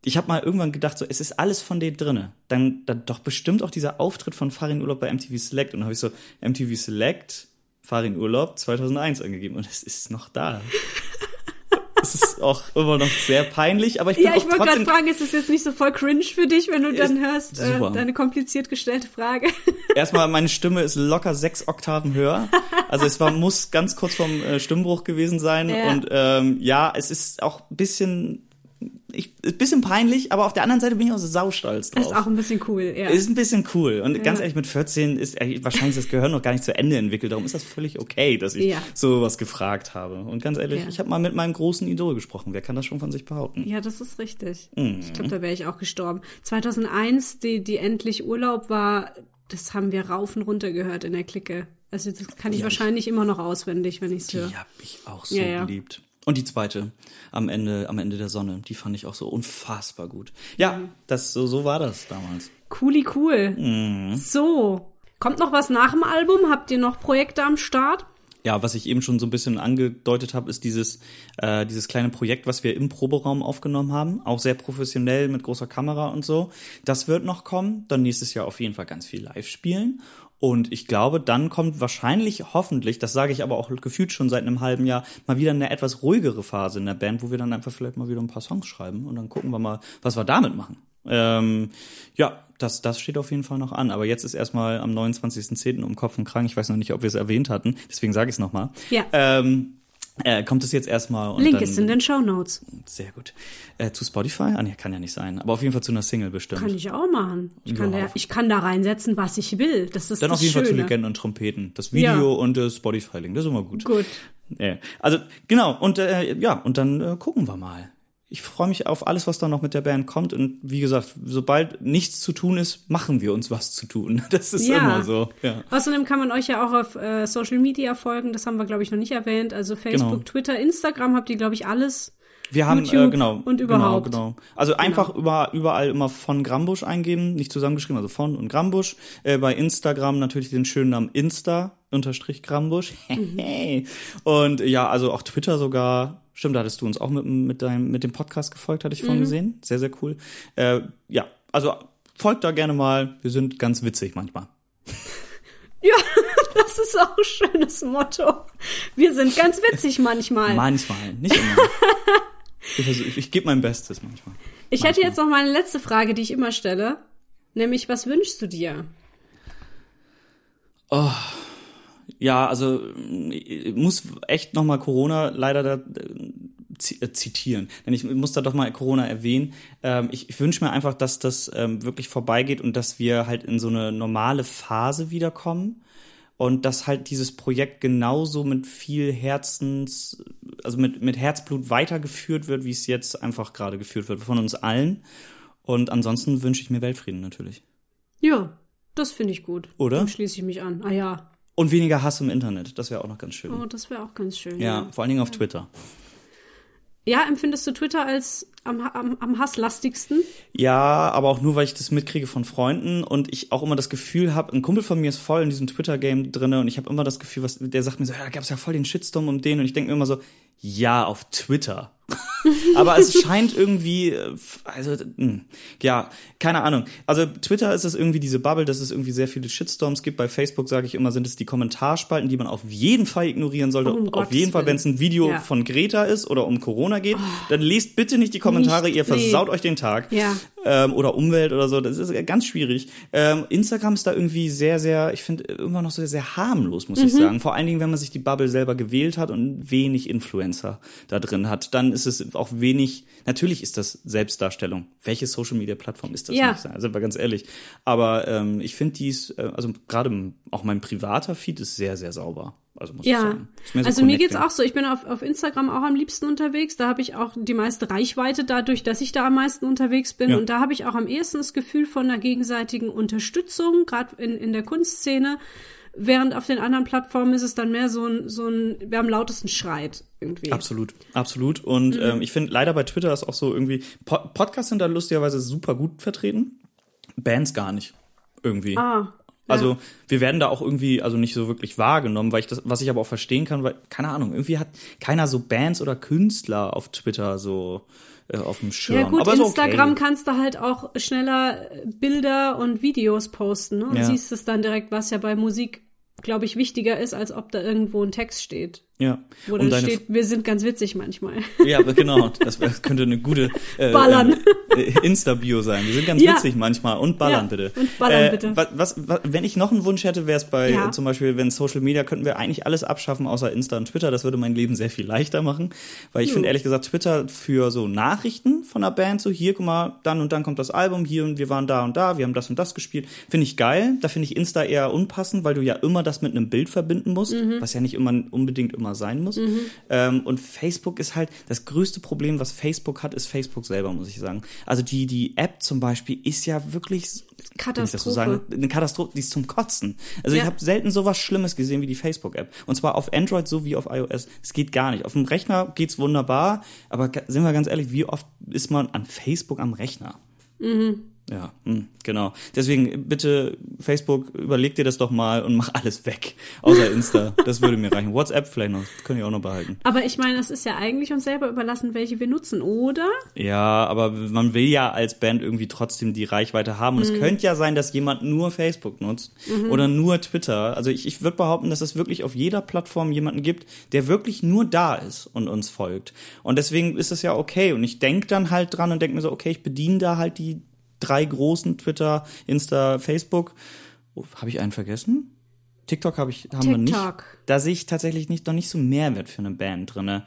ich habe mal irgendwann gedacht, so, es ist alles von denen drinne. Dann, dann doch bestimmt auch dieser Auftritt von Farin Urlaub bei MTV Select. Und dann habe ich so MTV Select, Farin Urlaub 2001 angegeben und es ist noch da. Es ist auch immer noch sehr peinlich, aber ich bin Ja, ich wollte gerade fragen, ist das jetzt nicht so voll cringe für dich, wenn du dann hörst, äh, deine kompliziert gestellte Frage? Erstmal, meine Stimme ist locker sechs Oktaven höher. Also es war, muss ganz kurz vom äh, Stimmbruch gewesen sein. Ja. Und ähm, ja, es ist auch ein bisschen, ich, ein bisschen peinlich, aber auf der anderen Seite bin ich auch so saustolz drauf. Ist auch ein bisschen cool, ja. Ist ein bisschen cool. Und ganz Ja. ehrlich, mit 14 ist eigentlich wahrscheinlich das Gehirn noch gar nicht zu Ende entwickelt. Darum ist das völlig okay, dass ich Ja. sowas gefragt habe. Und ganz ehrlich, Ja. ich habe mal mit meinem großen Idol gesprochen. Wer kann das schon von sich behaupten? Ja, das ist richtig. Mhm. Ich glaube, da wäre ich auch gestorben. 2001, die, die endlich Urlaub war, das haben wir rauf und runter gehört in der Clique. Also das kann ich Die ich- wahrscheinlich immer noch auswendig, wenn ich es höre. Die hab ich auch so ja. geliebt. Und die zweite, am Ende, am Ende der Sonne, die fand ich auch so unfassbar gut. Ja, das, so, so war das damals. Cooli cool. Mhm. So, kommt noch was nach dem Album? Habt ihr noch Projekte am Start? Ja, was ich eben schon so ein bisschen angedeutet habe, ist dieses, äh, dieses kleine Projekt, was wir im Proberaum aufgenommen haben. Auch sehr professionell mit großer Kamera und so. Das wird noch kommen. Dann nächstes Jahr auf jeden Fall ganz viel live spielen. Und ich glaube, dann kommt wahrscheinlich, hoffentlich, das sage ich aber auch gefühlt schon seit einem halben Jahr, mal wieder eine etwas ruhigere Phase in der Band, wo wir dann einfach vielleicht mal wieder ein paar Songs schreiben und dann gucken wir mal, was wir damit machen. Ähm, ja, das, das steht auf jeden Fall noch an. Aber jetzt ist erstmal am 29.10. um Kopf und krank. Ich weiß noch nicht, ob wir es erwähnt hatten, deswegen sage ich es nochmal. Ja. Ähm, äh, kommt es jetzt erstmal und Link dann, ist in den Show Notes. Sehr gut. Äh, zu Spotify? Ah, nee, kann ja nicht sein. Aber auf jeden Fall zu einer Single bestimmt. Kann ich auch machen. Ich kann, Ja. da, ich kann da reinsetzen, was ich will. Das ist dann das auf jeden Fall zu Schöne. Legenden und Trompeten. Das Video Ja. und das Spotify-Link. Das ist immer gut. Gut. Ja. Also genau, und äh, ja, und dann äh, gucken wir mal. Ich freue mich auf alles, was da noch mit der Band kommt. Und wie gesagt, sobald nichts zu tun ist, machen wir uns was zu tun. Das ist Ja. immer so. Ja. Außerdem kann man euch ja auch auf äh, Social Media folgen. Das haben wir, glaube ich, noch nicht erwähnt. Also Facebook, Genau. Twitter, Instagram habt ihr, glaube ich, alles. Wir haben, YouTube äh, genau. und überhaupt. Genau, genau. Also einfach über, überall immer von Grambusch eingeben, nicht zusammengeschrieben, also von und Grambusch. Äh, bei Instagram natürlich den schönen Namen Insta unterstrich Grambusch. Mhm. und ja, also auch Twitter sogar. Stimmt, da hattest du uns auch mit, mit, deinem, mit dem Podcast gefolgt, hatte ich Mhm. vorhin gesehen. Sehr, sehr cool. Äh, ja, also folgt da gerne mal. Wir sind ganz witzig manchmal. Ja, das ist auch ein schönes Motto. Wir sind ganz witzig manchmal. Manchmal, nicht immer. ich versuch- ich, ich gebe mein Bestes manchmal. ich hätte jetzt noch mal eine letzte Frage, die ich immer stelle. Nämlich, was wünschst du dir? Ja, also ich muss echt noch mal Corona leider da äh, äh, zitieren, denn ich muss da doch mal Corona erwähnen. Ähm, ich ich wünsche mir einfach, dass das ähm, wirklich vorbeigeht und dass wir halt in so eine normale Phase wiederkommen und dass halt dieses Projekt genauso mit viel Herzens, also mit mit Herzblut weitergeführt wird, wie es jetzt einfach gerade geführt wird von uns allen. Und ansonsten wünsche ich mir Weltfrieden natürlich. Ja, das finde ich gut. Oder? Dann schließe ich mich an. Ah ja. Und weniger Hass im Internet, das wäre auch noch ganz schön. Oh, das wäre auch ganz schön. ja, vor allen Dingen auf Twitter. Ja, empfindest du Twitter als am, am, am hasslastigsten? Ja, aber auch nur, weil ich das mitkriege von Freunden und ich auch immer das Gefühl habe, ein Kumpel von mir ist voll in diesem Twitter-Game drinne und ich habe immer das Gefühl, was der sagt mir so, ja, da gab's ja voll den Shitstorm um den und ich denke mir immer so, ja, auf Twitter. Aber es scheint irgendwie, äh, also, mh, ja, keine Ahnung. Also Twitter ist es irgendwie diese Bubble, dass es irgendwie sehr viele Shitstorms gibt. Bei Facebook sage ich immer, sind es die Kommentarspalten, die man auf jeden Fall ignorieren sollte. Um auf jeden Fall, wenn es ein Video Ja. von Greta ist oder um Corona geht, dann lest bitte nicht die Kommentare, Nicht, ihr nee. versaut euch den Tag. Ja. Ähm, oder Umwelt oder so. Das ist ganz schwierig. Ähm, Instagram ist da irgendwie sehr, sehr, ich finde, immer noch so sehr harmlos, muss ich Mhm. sagen. Vor allen Dingen, wenn man sich die Bubble selber gewählt hat und wenig Influencer da drin hat, dann ist es auch wenig, natürlich ist das Selbstdarstellung. Welche Social Media Plattform ist das Ja. nicht? Also mal ganz ehrlich. Aber ähm, ich finde dies, äh, also gerade auch mein privater Feed ist sehr, sehr sauber. Also muss ich Ja, sagen. Ist mehr so also mir geht's connecting. auch so. Ich bin auf, auf Instagram auch am liebsten unterwegs. Da habe ich auch die meiste Reichweite dadurch, dass ich da am meisten unterwegs bin. Ja. Und da habe ich auch am ehesten das Gefühl von einer gegenseitigen Unterstützung, gerade in, in der Kunstszene. Während auf den anderen Plattformen ist es dann mehr so ein, so ein, wer am lautesten schreit irgendwie. Absolut, absolut. Und Mhm. ähm, ich finde leider bei Twitter ist auch so irgendwie, po Podcasts sind da lustigerweise super gut vertreten, Bands gar nicht. Irgendwie. Ah. Also wir werden da auch irgendwie also nicht so wirklich wahrgenommen, weil ich das, was ich aber auch verstehen kann, weil keine Ahnung, irgendwie hat keiner so Bands oder Künstler auf Twitter so äh, auf dem Schirm. Ja gut, aber Instagram okay. kannst du halt auch schneller äh, Bilder und Videos posten, ne? Und Ja. siehst es dann direkt, was ja bei Musik, glaube ich, wichtiger ist, als ob da irgendwo ein Text steht. Ja. Wo Um dann steht, wir sind ganz witzig manchmal. Ja, aber genau. Das könnte eine gute äh, Ballern. äh, Insta-Bio sein. Wir sind ganz Ja. witzig manchmal. Und ballern Ja, bitte. und ballern äh, bitte. Was, was, was, wenn ich noch einen Wunsch hätte, wäre es bei Ja. äh, zum Beispiel, wenn Social Media, könnten wir eigentlich alles abschaffen, außer Insta und Twitter. Das würde mein Leben sehr viel leichter machen. Weil ich Hm. finde ehrlich gesagt, Twitter für so Nachrichten von einer Band, so hier, guck mal, dann und dann kommt das Album, hier und wir waren da und da, wir haben das und das gespielt. Finde ich geil. Da finde ich Insta eher unpassend, weil du ja immer das mit einem Bild verbinden musst, Mhm. was ja nicht immer unbedingt immer sein muss. Ähm, und Facebook ist halt, das größte Problem, was Facebook hat, ist Facebook selber, muss ich sagen. Also die, die App zum Beispiel ist ja wirklich, das so sagen, eine Katastrophe, die ist zum Kotzen. Also Ja. ich habe selten sowas Schlimmes gesehen wie die Facebook-App. Und zwar auf Android so wie auf iOS. Es geht gar nicht. Auf dem Rechner geht's wunderbar, aber sind wir ganz ehrlich, wie oft ist man an Facebook am Rechner? Ja, hm, genau. Deswegen bitte Facebook, überleg dir das doch mal und mach alles weg. Außer Insta. das würde mir reichen. WhatsApp vielleicht noch. Können ich auch noch behalten. Aber ich meine, es ist ja eigentlich uns selber überlassen, welche wir nutzen, oder? Ja, aber man will ja als Band irgendwie trotzdem die Reichweite haben. Und es könnte ja sein, dass jemand nur Facebook nutzt oder nur Twitter. Also ich, ich würde behaupten, dass es wirklich auf jeder Plattform jemanden gibt, der wirklich nur da ist und uns folgt. Und deswegen ist es ja okay. Und ich denk dann halt dran und denk mir so, okay, ich bediene da halt die drei großen Twitter, Insta, Facebook. Oh, habe ich einen vergessen? TikTok habe ich haben wir nicht. TikTok. Da sehe ich tatsächlich nicht noch nicht so Mehrwert für eine Band drinne.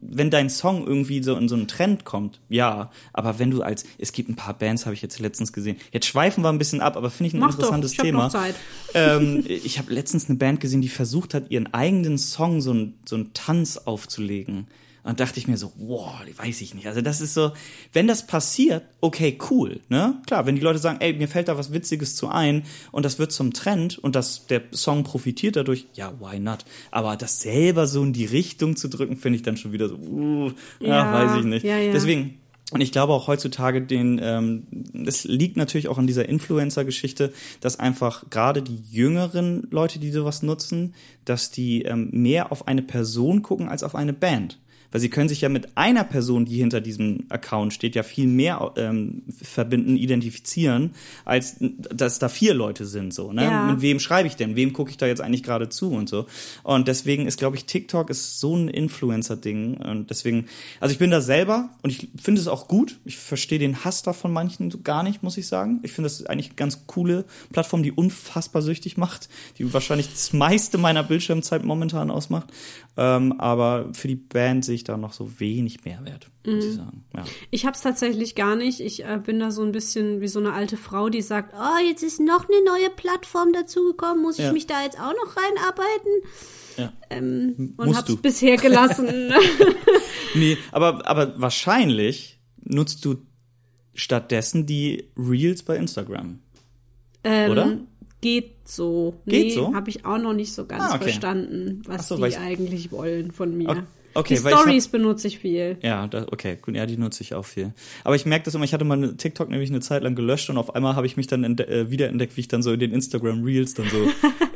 Wenn dein Song irgendwie so in so einen Trend kommt, ja. Aber wenn du als es gibt ein paar Bands, habe ich jetzt letztens gesehen. Jetzt schweifen wir ein bisschen ab, aber finde ich ein Mach doch, interessantes ich hab Thema. noch Zeit. Ähm, ich habe letztens eine Band gesehen, die versucht hat, ihren eigenen Song so einen so einen Tanz aufzulegen. Und dachte ich mir so, wow, weiß ich nicht. Also das ist so, wenn das passiert, okay, cool, ne? Klar, wenn die Leute sagen, ey, mir fällt da was Witziges zu ein und das wird zum Trend und das, der Song profitiert dadurch, ja, why not? Aber das selber so in die Richtung zu drücken, finde ich dann schon wieder so, uh, ja, Ja, weiß ich nicht. ja, ja. Deswegen, und ich glaube auch heutzutage den, ähm, es liegt natürlich auch an dieser Influencer-Geschichte, dass einfach gerade die jüngeren Leute, die sowas nutzen, dass die ähm, mehr auf eine Person gucken als auf eine Band. Weil sie können sich ja mit einer Person, die hinter diesem Account steht, ja viel mehr ähm, verbinden, identifizieren, als dass da vier Leute sind. So, ne? Ja. Mit wem schreibe ich denn? Wem gucke ich da jetzt eigentlich gerade zu und so? Und deswegen ist, glaube ich, TikTok ist so ein Influencer-Ding. Und deswegen, also ich bin da selber und ich finde es auch gut. Ich verstehe den Hass da von manchen so gar nicht, muss ich sagen. Ich finde das ist eigentlich eine ganz coole Plattform, die unfassbar süchtig macht, die wahrscheinlich das meiste meiner Bildschirmzeit momentan ausmacht. Ähm, aber für die Band sehe ich da noch so wenig Mehrwert, muss Mhm. ich sagen. Ja. Ich hab's tatsächlich gar nicht. Ich äh, bin da so ein bisschen wie so eine alte Frau, die sagt, oh, jetzt ist noch eine neue Plattform dazugekommen, muss ich Ja. mich da jetzt auch noch reinarbeiten? Ja. Ähm, und hab's du. bisher gelassen. Nee, aber, aber wahrscheinlich nutzt du stattdessen die Reels bei Instagram. ähm, Oder? Geht so. Geht nee, so? habe ich auch noch nicht so ganz Ah, okay. verstanden, was so, die ich- eigentlich wollen von mir. Okay. Die weil ich hab- Stories benutze ich viel. Ja, da, okay, gut, ja, die nutze ich auch viel. Aber ich merke das immer, ich hatte mal TikTok nämlich eine Zeit lang gelöscht und auf einmal habe ich mich dann entde äh, wiederentdeckt, wie ich dann so in den Instagram Reels dann so,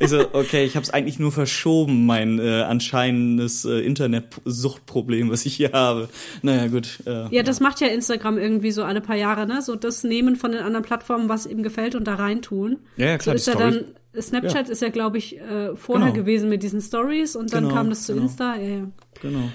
ich so, okay, ich habe es eigentlich nur verschoben, mein äh, anscheinendes äh, Internetsuchtproblem, was ich hier habe. Naja, gut. Äh, Ja, das macht ja Instagram irgendwie so alle paar Jahre, ne? So das Nehmen von den anderen Plattformen, was ihm gefällt und da reintun. Ja, ja, klar, So ist die ja dann, Snapchat ist ja, glaube ich, äh, vorher Genau. gewesen mit diesen Stories und dann Genau, kam das zu genau. Insta. Ja, ja. Genau.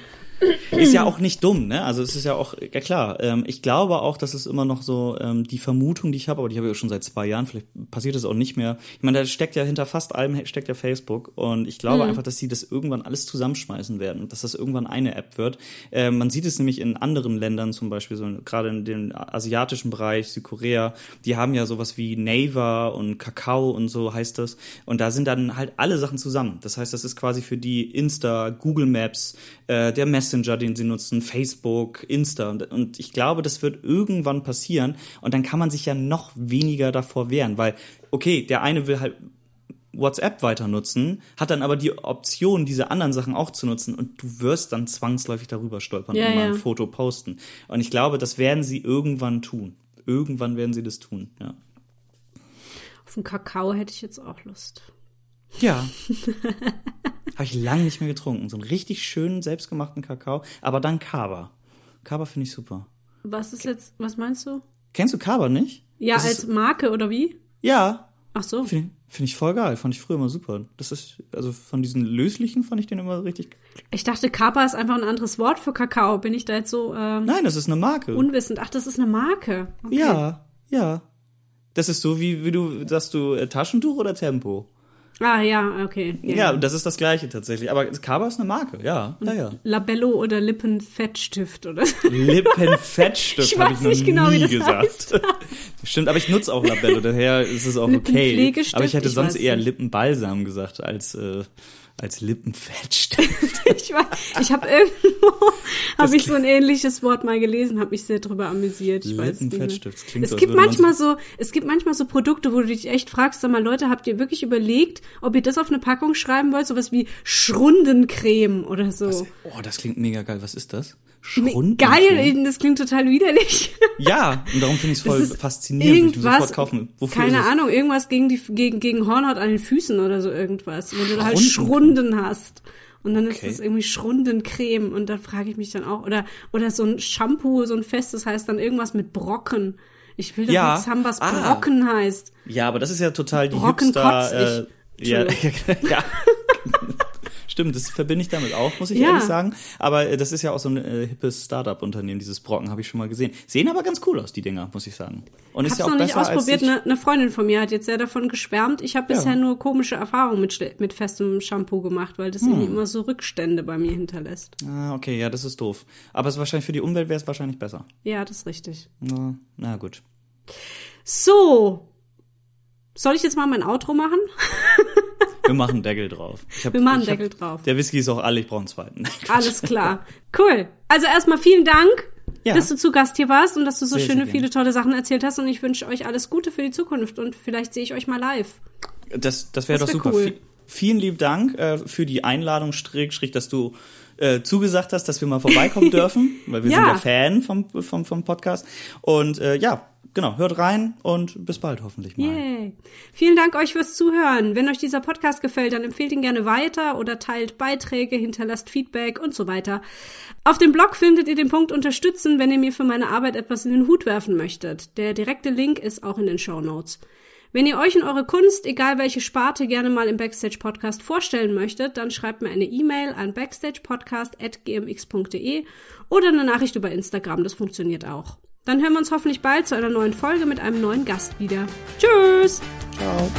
Ist ja auch nicht dumm, ne? Also es ist ja auch, ja klar, ähm, ich glaube auch, dass es immer noch so ähm, die Vermutung, die ich habe, aber die habe ich auch schon seit zwei Jahren, vielleicht passiert es auch nicht mehr. Ich meine, da steckt ja hinter fast allem steckt ja Facebook und ich glaube einfach, dass sie das irgendwann alles zusammenschmeißen werden und dass das irgendwann eine App wird. Ähm, man sieht es nämlich in anderen Ländern, zum Beispiel so gerade in dem asiatischen Bereich, Südkorea, die haben ja sowas wie Naver und Kakao und so heißt das. Und da sind dann halt alle Sachen zusammen. Das heißt, das ist quasi für die Insta, Google Maps, äh, der Messenger, den sie nutzen, Facebook, Insta. Und, und ich glaube, das wird irgendwann passieren. Und dann kann man sich ja noch weniger davor wehren, weil, okay, der eine will halt WhatsApp weiter nutzen, hat dann aber die Option, diese anderen Sachen auch zu nutzen und du wirst dann zwangsläufig darüber stolpern Ja, und mal ja. ein Foto posten. Und ich glaube, das werden sie irgendwann tun. Irgendwann werden sie das tun, ja. Auf den Kakao hätte ich jetzt auch Lust. Ja. Habe ich lange nicht mehr getrunken. So einen richtig schönen, selbstgemachten Kakao, aber dann Kaba. Kaba finde ich super. Was ist jetzt, was meinst du? Kennst du Kaba nicht? Ja, Das als ist, Marke oder wie? ja, Ach so. finde find ich voll geil. Fand ich früher immer super. Das ist, also von diesen löslichen fand ich den immer richtig. Ich dachte, Kappa ist einfach ein anderes Wort für Kakao. Bin ich da jetzt so ähm, Nein, das ist eine Marke. unwissend? Ach, das ist eine Marke. Okay. Ja, ja. Das ist so, wie, wie du, sagst du, äh, Taschentuch oder Tempo? Ah, ja, okay. Ja, das ist das Gleiche tatsächlich. Aber Kaba ist eine Marke, ja. Ja, ja. Labello oder Lippenfettstift oder. Lippenfettstift Ich habe ich noch nicht genau, nie gesagt. Stimmt, aber ich nutze auch Labello, daher ist es auch okay. Aber ich hätte Ich sonst eher. Lippenbalsam gesagt als äh, als Lippenfettstift. Ich, ich habe irgendwo habe ich so ein ähnliches Wort mal gelesen, habe mich sehr drüber amüsiert. Ich. Lippenfettstift. Klingt Es so, gibt manchmal so, es gibt manchmal so Produkte, wo du dich echt fragst, sag mal, Leute, habt ihr wirklich überlegt, ob ihr das auf eine Packung schreiben wollt, sowas wie Schrundencreme oder so. Oh, das klingt mega geil. Was ist das? Schrunden? Geil, das klingt total widerlich. Ja, und darum finde ich es voll ist faszinierend. Ich sofort kaufen. Wofür keine ist? Ahnung, irgendwas gegen die gegen, gegen Hornhaut an den Füßen oder so irgendwas, wenn du da halt Schrunden. Hast. Und dann ist Okay. das irgendwie Schrundencreme und da frage ich mich dann auch oder oder so ein Shampoo, so ein festes heißt dann irgendwas mit Brocken. Ich will doch Ja. nichts haben, was Ah. Brocken heißt. Ja, aber das ist ja total die Brocken Hipster. Äh, ja, ja. Stimmt, das verbinde ich damit auch, muss ich Ja. ehrlich sagen. Aber äh, das ist ja auch so ein äh, hippes Startup-Unternehmen, dieses Brocken, habe ich schon mal gesehen. Sehen aber ganz cool aus, die Dinger, muss ich sagen. Und ist Hab's ja auch noch nicht besser als ausprobiert. sich- Eine, eine Freundin von mir hat jetzt sehr davon geschwärmt. Ich habe Ja. bisher nur komische Erfahrungen mit, mit festem Shampoo gemacht, weil das Hm. irgendwie immer so Rückstände bei mir hinterlässt. Ah, okay, ja, das ist doof. Aber es ist wahrscheinlich für die Umwelt wäre es wahrscheinlich besser. Ja, das ist richtig. Na, na gut. So. Soll ich jetzt mal mein Outro machen? Wir machen einen Deckel drauf. Ich hab, Wir machen einen hab- Deckel drauf. Der Whisky ist auch alle, ich brauche einen zweiten. Alles klar. Cool. Also erstmal vielen Dank, Ja. dass du zu Gast hier warst und dass du so Sehr, sehr schöne, gerne. viele tolle Sachen erzählt hast. Und ich wünsche euch alles Gute für die Zukunft und vielleicht sehe ich euch mal live. Das, das wäre Das doch wär super. cool. Vi- vielen lieben Dank äh, für die Einladung, Strick, Strick, dass du äh, zugesagt hast, dass wir mal vorbeikommen dürfen, weil wir Ja. sind ja Fan vom, vom, vom Podcast. Und äh, ja, genau, hört rein und bis bald hoffentlich mal. Yay. Vielen Dank euch fürs Zuhören. Wenn euch dieser Podcast gefällt, dann empfehlt ihn gerne weiter oder teilt Beiträge, hinterlasst Feedback und so weiter. Auf dem Blog findet ihr den Punkt Unterstützen, wenn ihr mir für meine Arbeit etwas in den Hut werfen möchtet. Der direkte Link ist auch in den Show Notes. Wenn ihr euch und eure Kunst, egal welche Sparte, gerne mal im Backstage Podcast vorstellen möchtet, dann schreibt mir eine E-Mail an backstagepodcast.gmx.de oder eine Nachricht über Instagram, das funktioniert auch. Dann hören wir uns hoffentlich bald zu einer neuen Folge mit einem neuen Gast wieder. Tschüss! Ciao.